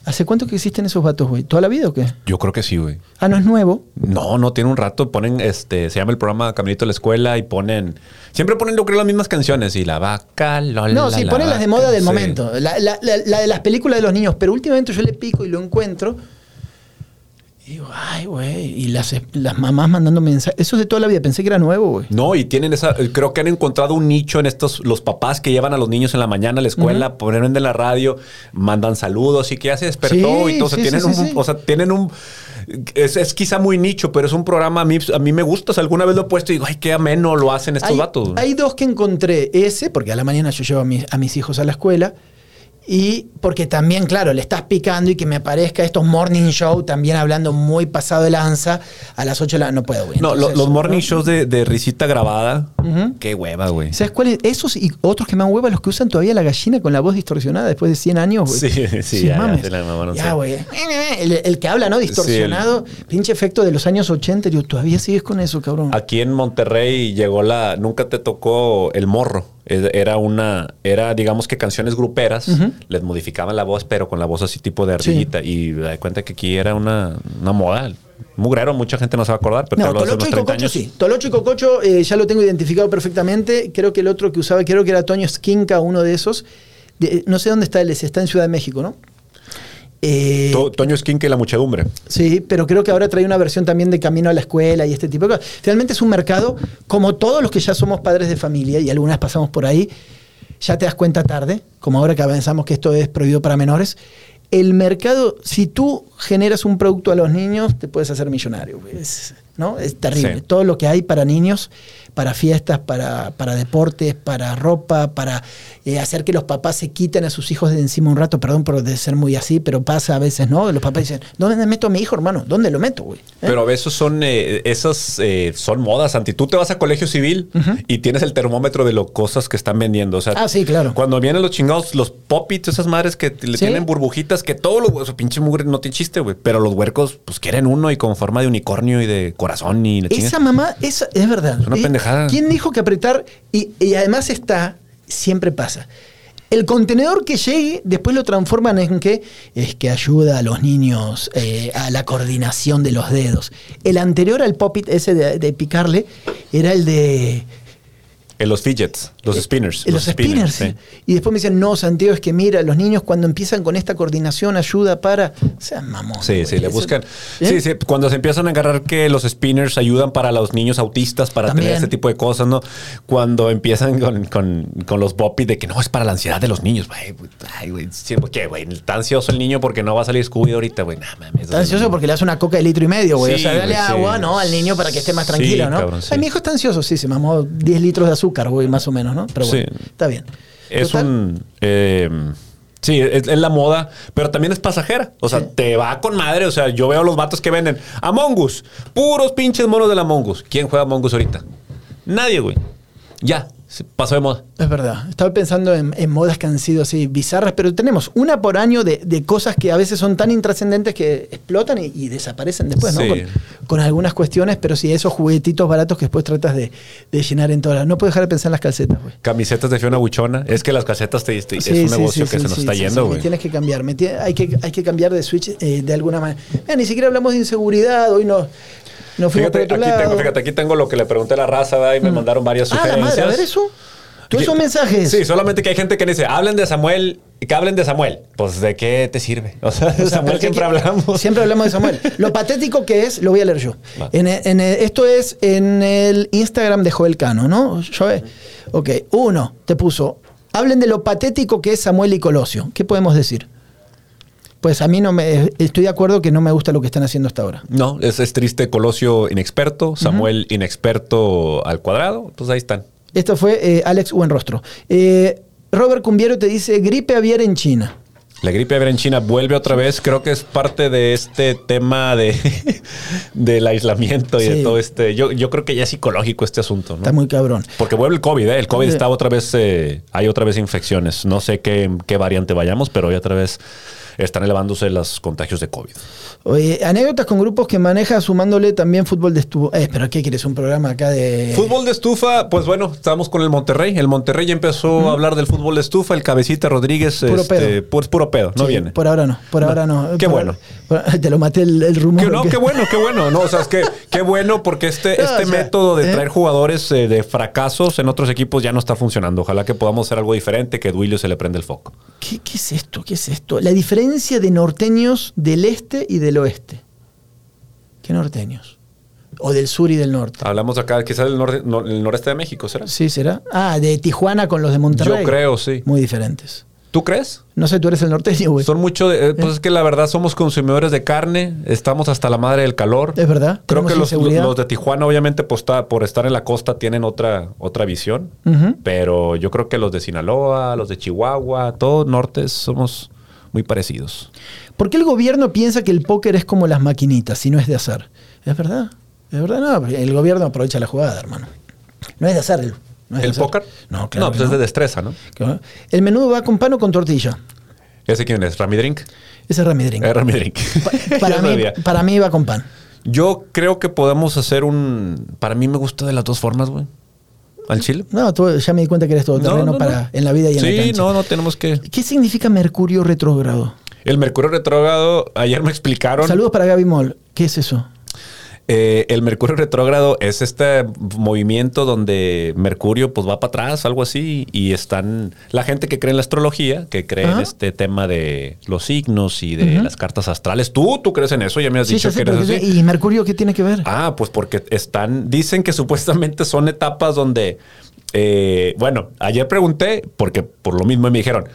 ¿Hace cuánto que existen esos vatos, güey? ¿Toda la vida o qué? Yo creo que sí, güey. Ah, no es nuevo. No, no tiene un rato. Ponen, este, se llama el programa Caminito de la Escuela y ponen. Siempre ponen, yo creo, las mismas canciones. Y la vaca, lola, No, sí, la ponen las de moda del Sí. momento. La, la- la- la de las películas de los niños. Pero últimamente yo le pico y lo encuentro. Y digo, ay, güey. Y las, las mamás mandando mensajes. Eso es de toda la vida. Pensé que era nuevo, güey. No, y tienen esa, creo que han encontrado un nicho en estos, los papás que llevan a los niños en la mañana a la escuela, ponen de la radio, mandan saludos y que ya se despertó Sí, y todo. O sea, tienen sí, un, o sea, tienen un, es, es quizá muy nicho, pero es un programa, a mí, a mí me gusta. O sea, alguna vez lo he puesto y digo, ay, qué ameno lo hacen estos hay, vatos. hay dos que encontré. Ese, porque a la mañana yo llevo a mis, a mis hijos a la escuela. Y porque también, claro, le estás picando y que me aparezca estos morning show también hablando muy pasado de lanza a las 8 de la No puedo, güey. no, Entonces, los morning ¿no? shows de, de risita grabada, qué hueva, güey. ¿Sabes cuáles? Esos y otros que me dan hueva, los que usan todavía la gallina con la voz distorsionada después de 100 años, güey. Sí, sí, ya, ya mames. se la mamaron, Ya, sí. güey. El, el que habla, ¿no? Distorsionado. Pinche efecto de los años 80. Yo, todavía sigues con eso, cabrón. Aquí en Monterrey llegó la. Nunca te tocó el morro. Era una, era digamos que canciones gruperas, les modificaban la voz, pero con la voz así tipo de ardillita. Y me da cuenta que aquí era una, una moda. Mugrero, mucha gente no se va a acordar, pero No, de Tolocho y unos 30 Cococho años. sí. Tolocho y Cococho eh, ya lo tengo identificado perfectamente. Creo que el otro que usaba, creo que era Toño Skinca, uno de esos. De- no sé dónde está él, está en Ciudad de México, ¿no? Eh, To- Toño Esquinca y la muchedumbre. Sí, pero creo que ahora trae una versión también de Camino a la Escuela y este tipo de cosas. Realmente es un mercado, como todos los que ya somos padres de familia y algunas pasamos por ahí, ya te das cuenta tarde, como ahora que avanzamos que esto es prohibido para menores. El mercado, si tú generas un producto a los niños, te puedes hacer millonario. Es, ¿no? es terrible. Sí. Todo lo que hay para niños, para fiestas, para, para deportes, para ropa, para eh, hacer que los papás se quiten a sus hijos de encima un rato, perdón por de ser muy así, pero pasa a veces, ¿no? Los papás dicen, ¿dónde meto a mi hijo, hermano? ¿Dónde lo meto, güey? ¿Eh? Pero a veces son eh, esas eh, son modas, Santi. Tú te vas a colegio civil y tienes el termómetro de las cosas que están vendiendo. O sea, Ah, sí, claro. Cuando vienen los chingados, los popits, esas madres que le Sí. tienen burbujitas, que todos los huesos, pinche mugre, no tiene chiste, güey. Pero los huercos, pues quieren uno y con forma de unicornio y de corazón y la Esa mamá, esa, es verdad. Es una Eh, pendejada. ¿Quién dijo que apretar? Y, y además está, siempre pasa. El contenedor que llegue, después lo transforman en que es que ayuda a los niños eh, a la coordinación de los dedos. El anterior al pop-it, ese de, de picarle, era el de Eh, los fidgets, los spinners. Eh, los, spinners. sí. Y después me dicen, no, Santiago, es que mira, los niños cuando empiezan con esta coordinación ayuda para. O sea, mamón. Sí, sí, le buscan. ¿Eh? Sí, sí, cuando se empiezan a agarrar que los spinners ayudan para los niños autistas, para También. tener este tipo de cosas, ¿no? Cuando empiezan con, con, con los bopis de que no, es para la ansiedad de los niños, güey. Ay, güey, sí, ¿por ¿qué, güey? Está ansioso el niño porque no va a salir Scooby ahorita, güey. Nah, mames. Está ansioso porque le das una coca de litro y medio, güey. Sí, o sea, dale sí. agua, ¿no? Al niño para que esté más tranquilo, ¿no? cabrón, sí. Ay, mi hijo está ansioso, sí, se mamó 10 litros de azúcar, güey, más o menos, ¿no? Pero bueno, Sí. está bien. Es Total, un. eh, sí, es, es la moda, pero también es pasajera. O sea, Sí. te va con madre. O sea, yo veo los vatos que venden Among Us, puros pinches monos de la Among Us. ¿Quién juega Among Us ahorita? Nadie, güey. Ya, pasó de moda. Es verdad. Estaba pensando en, en modas que han sido así bizarras, pero tenemos una por año de, de cosas que a veces son tan intrascendentes que explotan y, y desaparecen después, ¿no? Sí. Con, con algunas cuestiones, pero sí, esos juguetitos baratos que después tratas de, de llenar en todas. No puedo dejar de pensar en las calcetas, güey. Camisetas de Fiona Buchona. Es que las calcetas te, te- Sí, es un sí, negocio que se nos está yendo, sí, güey. tienes que cambiar. me hay, que, hay que cambiar de switch eh, de alguna manera. Mira, ni siquiera hablamos de inseguridad. Hoy no, no Fíjate, aquí lado. tengo, fíjate, aquí tengo lo que le pregunté a la raza, ¿verdad? y me mandaron varias ah, la sugerencias. madre, a ver eso. ¿Tú Aquí- esos mensajes? Sí, solamente que hay gente que dice, hablen de Samuel, que hablen de Samuel. Pues, ¿de qué te sirve? O sea, de O sea, Samuel siempre hablamos. Siempre hablamos de Samuel. Lo patético que es, lo voy a leer yo. En, en- esto es en el Instagram de Joel Cano, ¿no? Yo, eh, ok, uno, te puso, hablen de lo patético que es Samuel y Colosio. ¿Qué podemos decir? Pues a mí no me, estoy de acuerdo que no me gusta lo que están haciendo hasta ahora. No, es, es triste. Colosio inexperto, Samuel inexperto al cuadrado. Pues ahí están. Esto fue eh, Alex Buenrostro. Eh, Robert Cumbiero te dice, gripe aviar en China. La gripe aviar en China vuelve otra vez. Creo que es parte de este tema de del aislamiento y Sí. de todo este. Yo, yo creo que ya es psicológico este asunto, ¿no? Está muy cabrón. Porque vuelve el COVID, ¿eh? El COVID está otra vez, eh, hay otra vez infecciones. No sé qué, qué variante vayamos, pero hoy otra vez están elevándose los contagios de COVID. Oye, anécdotas con grupos que maneja sumándole también fútbol de estuvo. Eh, pero ¿qué quieres? Un programa acá de. Fútbol de estufa, pues bueno, estamos con el Monterrey. El Monterrey ya empezó a hablar del fútbol de estufa. El cabecita Rodríguez, Puro este, pedo. pues puro pedo, no Sí, viene. Por ahora no, por ahora no. Qué Por- bueno. por- te lo maté el, el rumor. Que no, que- qué bueno, qué bueno. No, o sea, es que qué bueno porque este, No, este o sea, método de ¿eh? traer jugadores eh, de fracasos en otros equipos ya no está funcionando. Ojalá que podamos hacer algo diferente, que Duilio se le prenda el foco. ¿Qué, qué es esto? ¿Qué es esto? La diferencia de norteños del este y del oeste. ¿Qué norteños? O del sur y del norte. Hablamos acá, quizás del norte, no- el noreste de México, ¿será? Sí, será. Ah, de Tijuana con los de Monterrey. Yo creo, sí. Muy diferentes. ¿Tú crees? No sé, tú eres el norteño, güey. Son mucho de, eh, pues es que la verdad somos consumidores de carne, estamos hasta la madre del calor. Es verdad. Creo que los, los de Tijuana, obviamente, por estar en la costa, tienen otra, otra visión. Pero yo creo que los de Sinaloa, los de Chihuahua, todos nortes somos muy parecidos. ¿Por qué el gobierno piensa que el póker es como las maquinitas si no es de azar? Es verdad. Es verdad, no. El gobierno aprovecha la jugada, hermano. No es de azar. el- No es de ¿El azar. póker? No, claro. No, pues es de destreza, ¿no? Claro. El menudo va con pan o con tortilla. ¿Ese quién es? ¿Rami Drink? Ese es Rami Drink. Eh, Rami Drink. Pa- para, mí, para mí va con pan. Yo creo que podemos hacer un... Para mí me gusta de las dos formas, güey. Al Chile. No, tú- ya me di cuenta que eres todo terreno No, no, para no. en la vida y en la Sí, no, no tenemos que. ¿Qué significa Mercurio retrógrado? El Mercurio retrógrado, ayer me explicaron. Saludos para Gaby Moll. ¿Qué es eso? Eh, el Mercurio retrógrado es este movimiento donde Mercurio pues va para atrás, algo así, y están la gente que cree en la astrología, que cree en este tema de los signos y de las cartas astrales. Tú, tú crees en eso, ya me has Sí, dicho que eres pero así. ¿qué- ¿Y Mercurio qué tiene que ver? Ah, pues porque están, dicen que supuestamente son etapas donde, eh, bueno, ayer pregunté, porque por lo mismo me dijeron,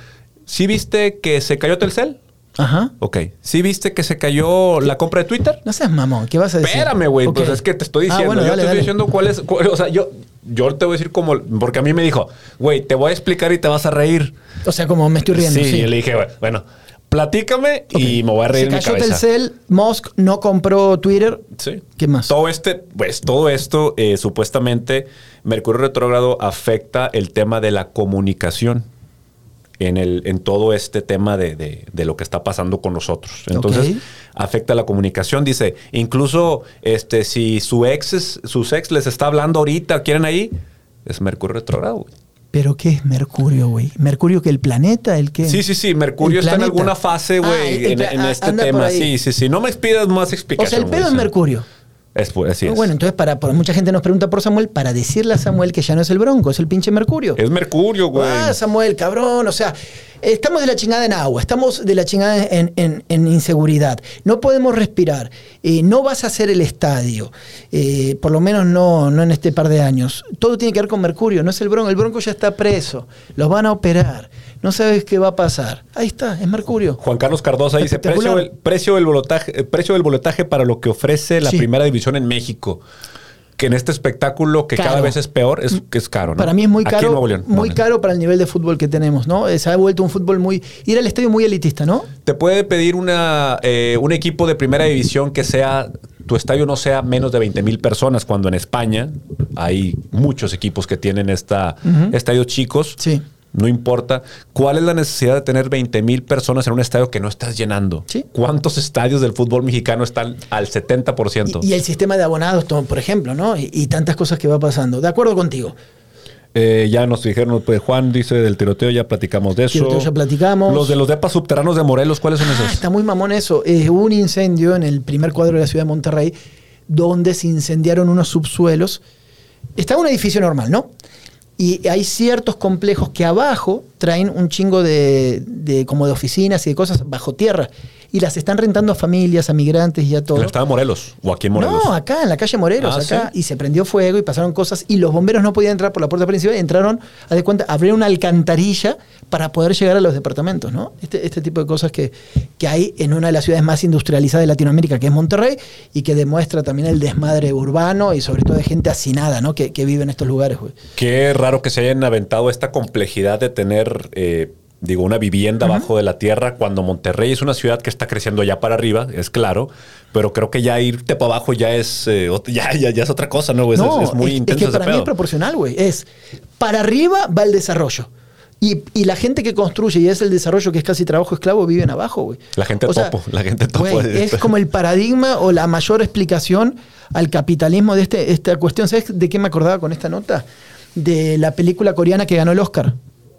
¿sí viste que se cayó Telcel? Ajá. Ok. ¿Sí viste que se cayó la compra de Twitter? No seas mamón, ¿qué vas a decir? Espérame, güey. Ok. Pues es que te estoy Ah, diciendo. bueno, yo dale, te estoy diciendo cuál es. cuál- o sea, yo, yo te voy a decir como. Porque a mí me dijo, güey, te voy a explicar y te vas a reír. O sea, como me estoy riendo. sí, Sí, y le dije, bueno, platícame y me voy a reír Se en mi cayó cabeza. Telcel, Musk no compró Twitter. Sí. ¿Qué más? Todo este, pues todo esto, eh, supuestamente, Mercurio retrógrado afecta el tema de la comunicación en, el, en todo este tema de, de- de lo que está pasando con nosotros. Entonces, afecta la comunicación. Dice, incluso este, si su ex, es- sus ex les está hablando ahorita, quieren ahí, es Mercurio retrógrado. güey. ¿Pero qué es Mercurio, güey? ¿Mercurio que el planeta? ¿El qué? Sí, sí, sí. Mercurio está en alguna fase, Ah, güey, en, ah, este tema. Sí, sí, sí. No me pidas más O sea, el pedo es sí. Mercurio. Es, así es. Bueno, entonces para, mucha gente nos pregunta por Samuel para decirle a Samuel que ya no es el Bronco, es el pinche Mercurio. Es Mercurio, güey. Ah, Samuel, cabrón. O sea, estamos de la chingada en agua, estamos de la chingada en, en- en inseguridad. No podemos respirar. eh, no vas a hacer el estadio. eh, por lo menos no, no en este par de años. Todo tiene que ver con Mercurio, no es el Bronco. El Bronco ya está preso. Los van a operar. No sabes qué va a pasar. Ahí está, es Mercurio. Juan Carlos Cardosa dice precio del, precio, del boletaje, eh, precio del para lo que ofrece la Sí. primera división en México. Que en este espectáculo que Caro. cada vez es peor, es que es caro, ¿no? Para mí es muy caro, León. muy No, caro para el nivel de fútbol que tenemos, ¿no? Se ha vuelto un fútbol muy ir al estadio muy elitista, ¿no? Te puede pedir una, eh, un equipo de primera división que sea, tu estadio no sea menos de 20 mil personas, cuando en España hay muchos equipos que tienen esta, estadios chicos. Sí. No importa. ¿Cuál es la necesidad de tener 20 mil personas en un estadio que no estás llenando? Sí. ¿Cuántos estadios del fútbol mexicano están al 70%? Y, y el sistema de abonados, por ejemplo, ¿no? Y, y tantas cosas que va pasando. De acuerdo contigo. Eh, ya nos dijeron, pues Juan dice del tiroteo, ya platicamos de eso. Tiroteo ya platicamos. Los de los depas subterráneos de Morelos, ¿cuáles son Ah, esos? está muy mamón eso. Eh, hubo un incendio en el primer cuadro de la ciudad de Monterrey donde se incendiaron unos subsuelos. Está un edificio normal, ¿no? Y hay ciertos complejos que abajo traen un chingo de, de- como de oficinas y de cosas bajo tierra. Y las están rentando a familias, a migrantes y a En todo. el estado de Morelos o aquí en Morelos. No, acá, en la calle Morelos, Ah, acá. ¿sí? Y se prendió fuego y pasaron cosas. Y los bomberos no podían entrar por la puerta principal. Entraron, haz de cuenta, abrieron una alcantarilla para poder llegar a los departamentos, ¿no? Este, este tipo de cosas que, que hay en una de las ciudades más industrializadas de Latinoamérica, que es Monterrey, y que demuestra también el desmadre urbano y sobre todo de gente hacinada, ¿no? Que, que vive en estos lugares, güey. Qué raro que se hayan aventado esta complejidad de tener, eh, digo, una vivienda abajo de la tierra cuando Monterrey es una ciudad que está creciendo ya para arriba, es claro, pero creo que ya irte para abajo ya es, eh, ya, ya, ya es otra cosa, ¿no? Es- no, es, muy es, intenso que ese para mí es proporcional, güey. Es para arriba va el desarrollo. Y, y la gente que construye y es el desarrollo que es casi trabajo esclavo viven abajo, güey. La gente O sea, topo, la gente topo. es como el paradigma o la mayor explicación al capitalismo de este, esta cuestión. ¿Sabes de qué me acordaba con esta nota? De la película coreana que ganó el Oscar.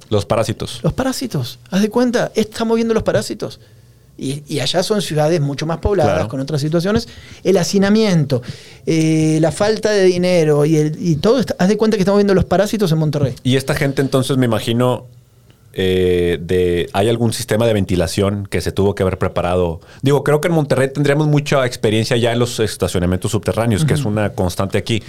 Los parásitos. Los parásitos. Haz de cuenta, estamos viendo los parásitos. Y, y allá son ciudades mucho más pobladas, Claro. con otras situaciones. El hacinamiento, eh, la falta de dinero y, el- y todo. está- haz de cuenta que estamos viendo los parásitos en Monterrey. Y esta gente entonces me imagino eh, de hay algún sistema de ventilación que se tuvo que haber preparado. Digo, creo que en Monterrey tendríamos mucha experiencia ya en los estacionamientos subterráneos, que es una constante aquí.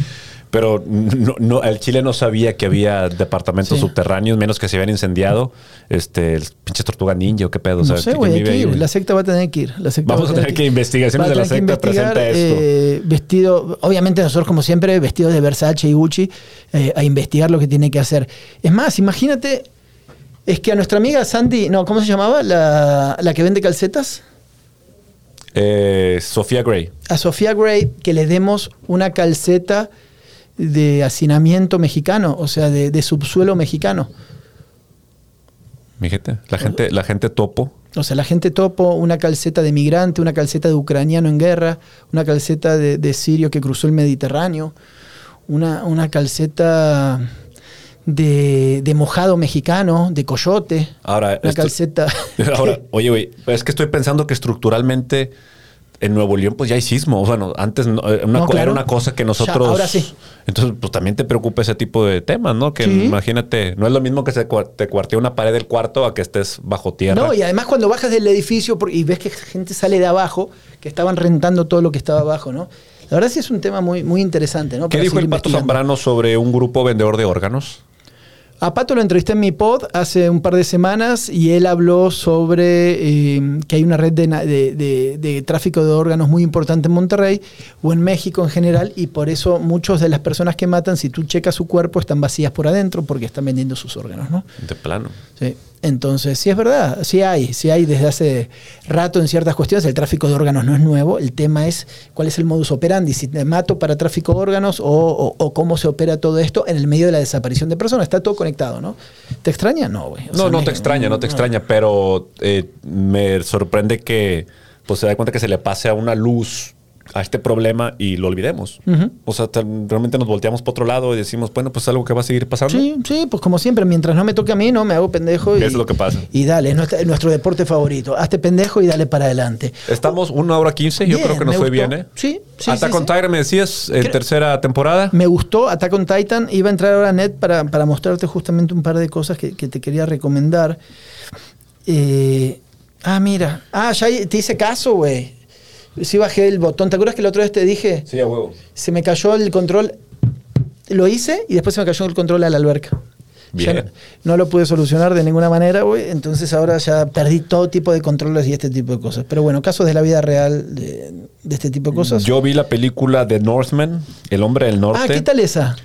Pero no, no- el Chile no sabía que había departamentos Sí. subterráneos, menos que se habían incendiado. Este, el pinche tortuga ninja o qué pedo. no sé, ¿quién güey, hay vive que ahí? La secta va a tener que ir. La secta Vamos va a tener que investigaciones va a de la que secta presenta esto. eh, vestido, obviamente nosotros como siempre, vestidos de Versace y Gucci, eh, a investigar lo que tiene que hacer. Es más, imagínate, es que a nuestra amiga Sandy, no, ¿cómo se llamaba? La, la que vende calcetas. Eh, Sofía Gray. A Sofía Gray que le demos una calceta de hacinamiento mexicano, o sea, de, de subsuelo mexicano. Mi gente, la gente, la gente topo. O sea, la gente topo una calceta de migrante, una calceta de ucraniano en guerra, una calceta de, de sirio que cruzó el Mediterráneo, una, una calceta de, de mojado mexicano, de coyote, Ahora, una esto- calceta. Ahora, oye, güey, es que estoy pensando que estructuralmente en Nuevo León pues ya hay sismo. Bueno, antes no, eh, una No, co- claro. era una cosa que nosotros... Ahora sí. Entonces, pues también te preocupa ese tipo de temas, ¿no? Que Sí. imagínate, no es lo mismo que se te cuartee una pared del cuarto a que estés bajo tierra. No, y además cuando bajas del edificio y ves que gente sale de abajo, que estaban rentando todo lo que estaba abajo, ¿no? La verdad sí es un tema muy, muy interesante, ¿no? ¿Qué dijo el Pato. Zambrano sobre un grupo vendedor de órganos? A Pato lo entrevisté en mi pod hace un par de semanas y él habló sobre eh, que hay una red de- de- de tráfico de órganos muy importante en Monterrey o en México en general y por eso muchas de las personas que matan, si tú checas su cuerpo, están vacías por adentro porque están vendiendo sus órganos, ¿no? De plano. Sí. Entonces, sí es verdad, sí hay, sí hay desde hace rato en ciertas cuestiones. El tráfico de órganos no es nuevo. El tema es cuál es el modus operandi, si te mato para tráfico de órganos o, o- o cómo se opera todo esto en el medio de la desaparición de personas. Está todo conectado, ¿no? ¿Te extraña? No, güey. No, sea, no me- te extraña, no te extraña, pero eh, me sorprende que pues se da cuenta que se le pase a una luz a este problema y lo olvidemos. O sea, realmente nos volteamos para otro lado y decimos, bueno, pues es algo que va a seguir pasando. Sí, sí, pues como siempre, mientras no me toque a mí, no me hago pendejo. Y, Es lo que pasa. Y dale, es nuestro deporte favorito. Hazte pendejo y dale para adelante. Estamos una hora quince, yo creo que nos fue bien, ¿eh? Sí, sí, Attack sí, on sí. Tiger, me decías, en Creo- tercera temporada. Me gustó Attack on Titan. Iba a entrar ahora a net para, para mostrarte justamente un par de cosas que, que te quería recomendar. Eh, ah, mira. Ah, ya te hice caso, güey. Sí bajé el botón. ¿Te acuerdas que la otra vez te dije? Sí, a huevo. Se me cayó el control. Lo hice y después se me cayó el control a la alberca. Ya Bien. no, no lo pude solucionar de ninguna manera, güey. Entonces ahora ya perdí todo tipo de controles y este tipo de cosas. Pero bueno, casos de la vida real de, de este tipo de cosas. Yo vi la película The Northman, El hombre del norte. ah, ¿qué tal esa?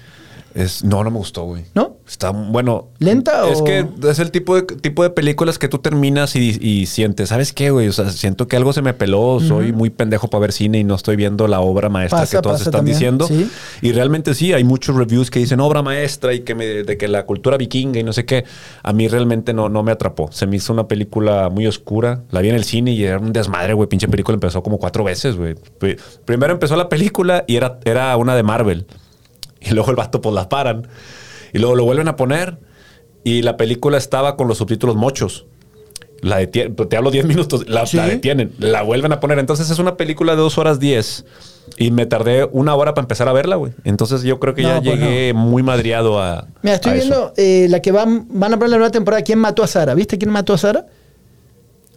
Es, no, no me gustó, güey. ¿No? Está bueno. ¿Lenta Es o- que es el tipo de, tipo de películas que tú terminas y, y sientes, ¿sabes qué, güey? O sea, siento que algo se me peló, soy muy pendejo para ver cine y no estoy viendo la obra maestra Pasa, que todos están también, diciendo. sí. Y realmente sí, hay muchos reviews que dicen obra maestra y que me, de que la cultura vikinga y no sé qué. A mí realmente no, no me atrapó. Se me hizo una película muy oscura. La vi en el cine y era un desmadre, güey. Pinche película empezó como cuatro veces, güey. Pri- Primero empezó la película y era, era una de Marvel. Y luego el vato pues la paran. Y luego lo vuelven a poner. Y la película estaba con los subtítulos mochos. La detienen, te hablo 10 minutos, la, Sí. la detienen, la vuelven a poner. Entonces es una película de 2 horas 10. Y me tardé una hora para empezar a verla, güey. Entonces yo creo que No, ya pues llegué muy madriado a. Mira, estoy a viendo eh, la que van, van a poner la nueva temporada. ¿Quién mató a Sara? ¿Viste quién mató a Sara?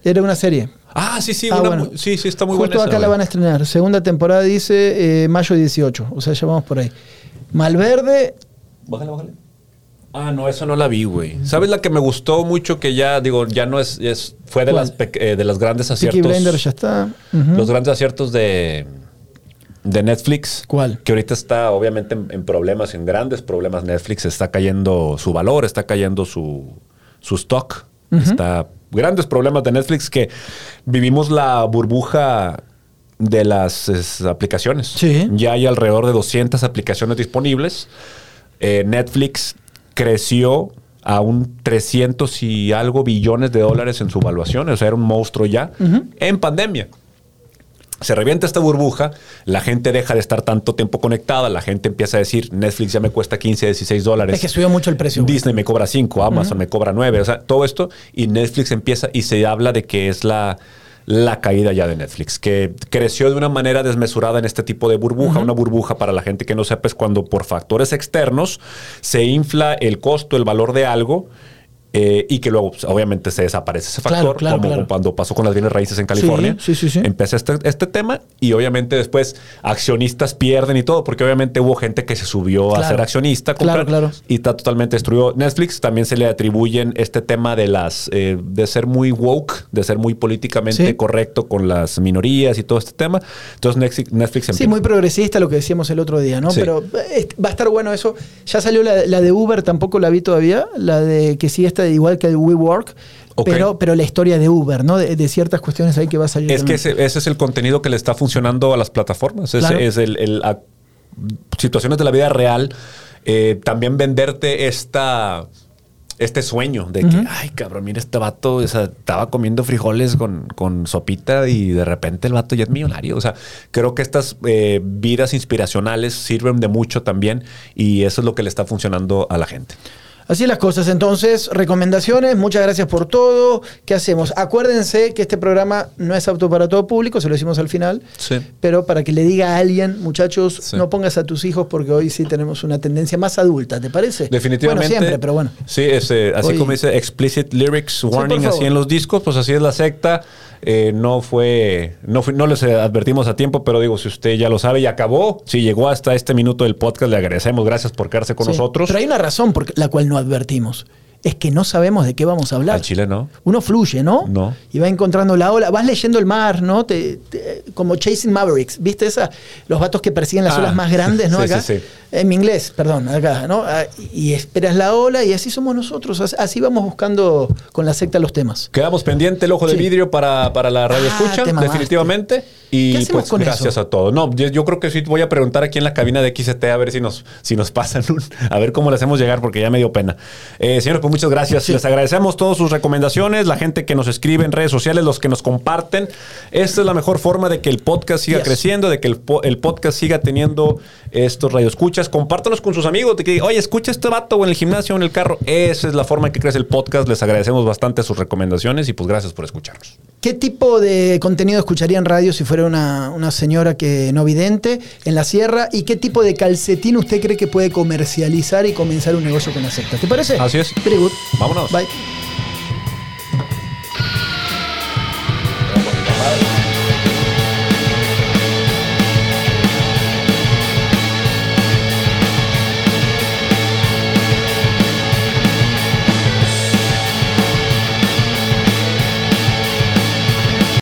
Era una serie. Ah, sí, sí, Ah, una bueno. mu- sí, sí, está muy Justo buena. esa, acá la van a estrenar. Segunda temporada dice eh, mayo 18. O sea, ya vamos por ahí. Malverde. Bájale, bájale. Ah, no, eso no la vi, güey. ¿Sabes la que me gustó mucho que ya, digo, ya no es, es fue de las, eh, de las grandes Peaky aciertos. Blinders ya está. Los grandes aciertos de, de Netflix. ¿Cuál? Que ahorita está obviamente en, en problemas, en grandes problemas. Netflix está cayendo su valor, está cayendo su, su stock. Está grandes problemas de Netflix que vivimos la burbuja de las es, aplicaciones. Sí. Ya hay alrededor de 200 aplicaciones disponibles. Eh, Netflix creció a un 300 y algo billones de dólares en su evaluación. O sea, era un monstruo ya en pandemia. Se revienta esta burbuja, la gente deja de estar tanto tiempo conectada, la gente empieza a decir, Netflix ya me cuesta 15, 16 dólares. Es que subió mucho el precio. Disney me cobra 5, Amazon me cobra 9, o sea, todo esto y Netflix empieza y se habla de que es la, la caída ya de Netflix, que creció de una manera desmesurada en este tipo de burbuja. Una burbuja, para la gente que no sepa, es cuando por factores externos se infla el costo, el valor de algo. Eh, y que luego, pues, obviamente, se desaparece ese factor, claro, como claro. cuando pasó con las bienes raíces en California. sí, sí, sí. Empieza este, este tema y obviamente después accionistas pierden y todo, porque obviamente hubo gente que se subió a ser accionista, comprar, y está totalmente destruido. Netflix también se le atribuyen este tema de las eh, de ser muy woke, de ser muy políticamente correcto con las minorías y todo este tema. Entonces Netflix, Netflix Sí, muy progresista lo que decíamos el otro día, ¿no? Pero eh, va a estar bueno eso. Ya salió la, la de Uber, tampoco la vi todavía. La de que sí está igual que el WeWork. Pero, pero la historia de Uber, ¿no? De, de ciertas cuestiones ahí que va a salir. Es que ese, ese es el contenido que le está funcionando a las plataformas. Claro. es el, el- a- situaciones de la vida real. eh, también venderte esta este sueño de que, ay, cabrón, mira este vato, o sea, estaba comiendo frijoles con, con sopita y de repente el vato ya es millonario. O sea, creo que estas eh, vidas inspiracionales sirven de mucho también y eso es lo que le está funcionando a la gente. Así las cosas. Entonces, recomendaciones, muchas gracias por todo. ¿Qué hacemos? Acuérdense que este programa no es apto para todo público, se lo decimos al final. Sí. Pero para que le diga a alguien, muchachos, Sí. no pongas a tus hijos porque hoy sí tenemos una tendencia más adulta, ¿te parece? Definitivamente. Bueno, siempre, pero bueno. Sí, es, eh, así como dice explicit lyrics warning así en los discos, pues así es la secta. Eh, no fue, no fue, no les advertimos a tiempo, pero digo, si usted ya lo sabe y acabó, si llegó hasta este minuto del podcast, le agradecemos. Gracias por quedarse con Sí. nosotros. Pero hay una razón por la cual no advertimos. Es que no sabemos de qué vamos a hablar. Al Chile, ¿no? Uno fluye, ¿no? No. Y va encontrando la ola. Vas leyendo el mar, ¿no? Te- te- como Chasing Mavericks. ¿Viste esa? Los vatos que persiguen las Ah, olas más grandes, ¿no? sí, acá. sí, sí. En mi inglés, perdón, acá, ¿no? Ah, Y esperas la ola y así somos nosotros. As- Así vamos buscando con la secta los temas. Quedamos pendiente el ojo de vidrio para, para la radio Ah, escucha, definitivamente. Y ¿Qué hacemos pues con gracias eso? a todos. No, yo, yo creo que sí voy a preguntar aquí en la cabina de XT a ver si nos, si nos pasan un, a ver cómo le hacemos llegar, porque ya me dio pena. Eh, señores, pues muchas gracias. Les agradecemos todas sus recomendaciones, la gente que nos escribe en redes sociales, los que nos comparten. Esta es la mejor forma de que el podcast siga Yes. creciendo, de que el, po- el podcast siga teniendo estos radioescuchas. Compártanos con sus amigos, de que, oye, escucha este vato o en el gimnasio o en el carro. Esa es la forma en que crece el podcast. Les agradecemos bastante sus recomendaciones y pues gracias por escucharnos. ¿Qué tipo de contenido escucharía en radio si fuera una, una señora que no vidente en la sierra? ¿Y qué tipo de calcetín usted cree que puede comercializar y comenzar un negocio con la secta? ¿Te parece? Así es. Vámonos. Bye.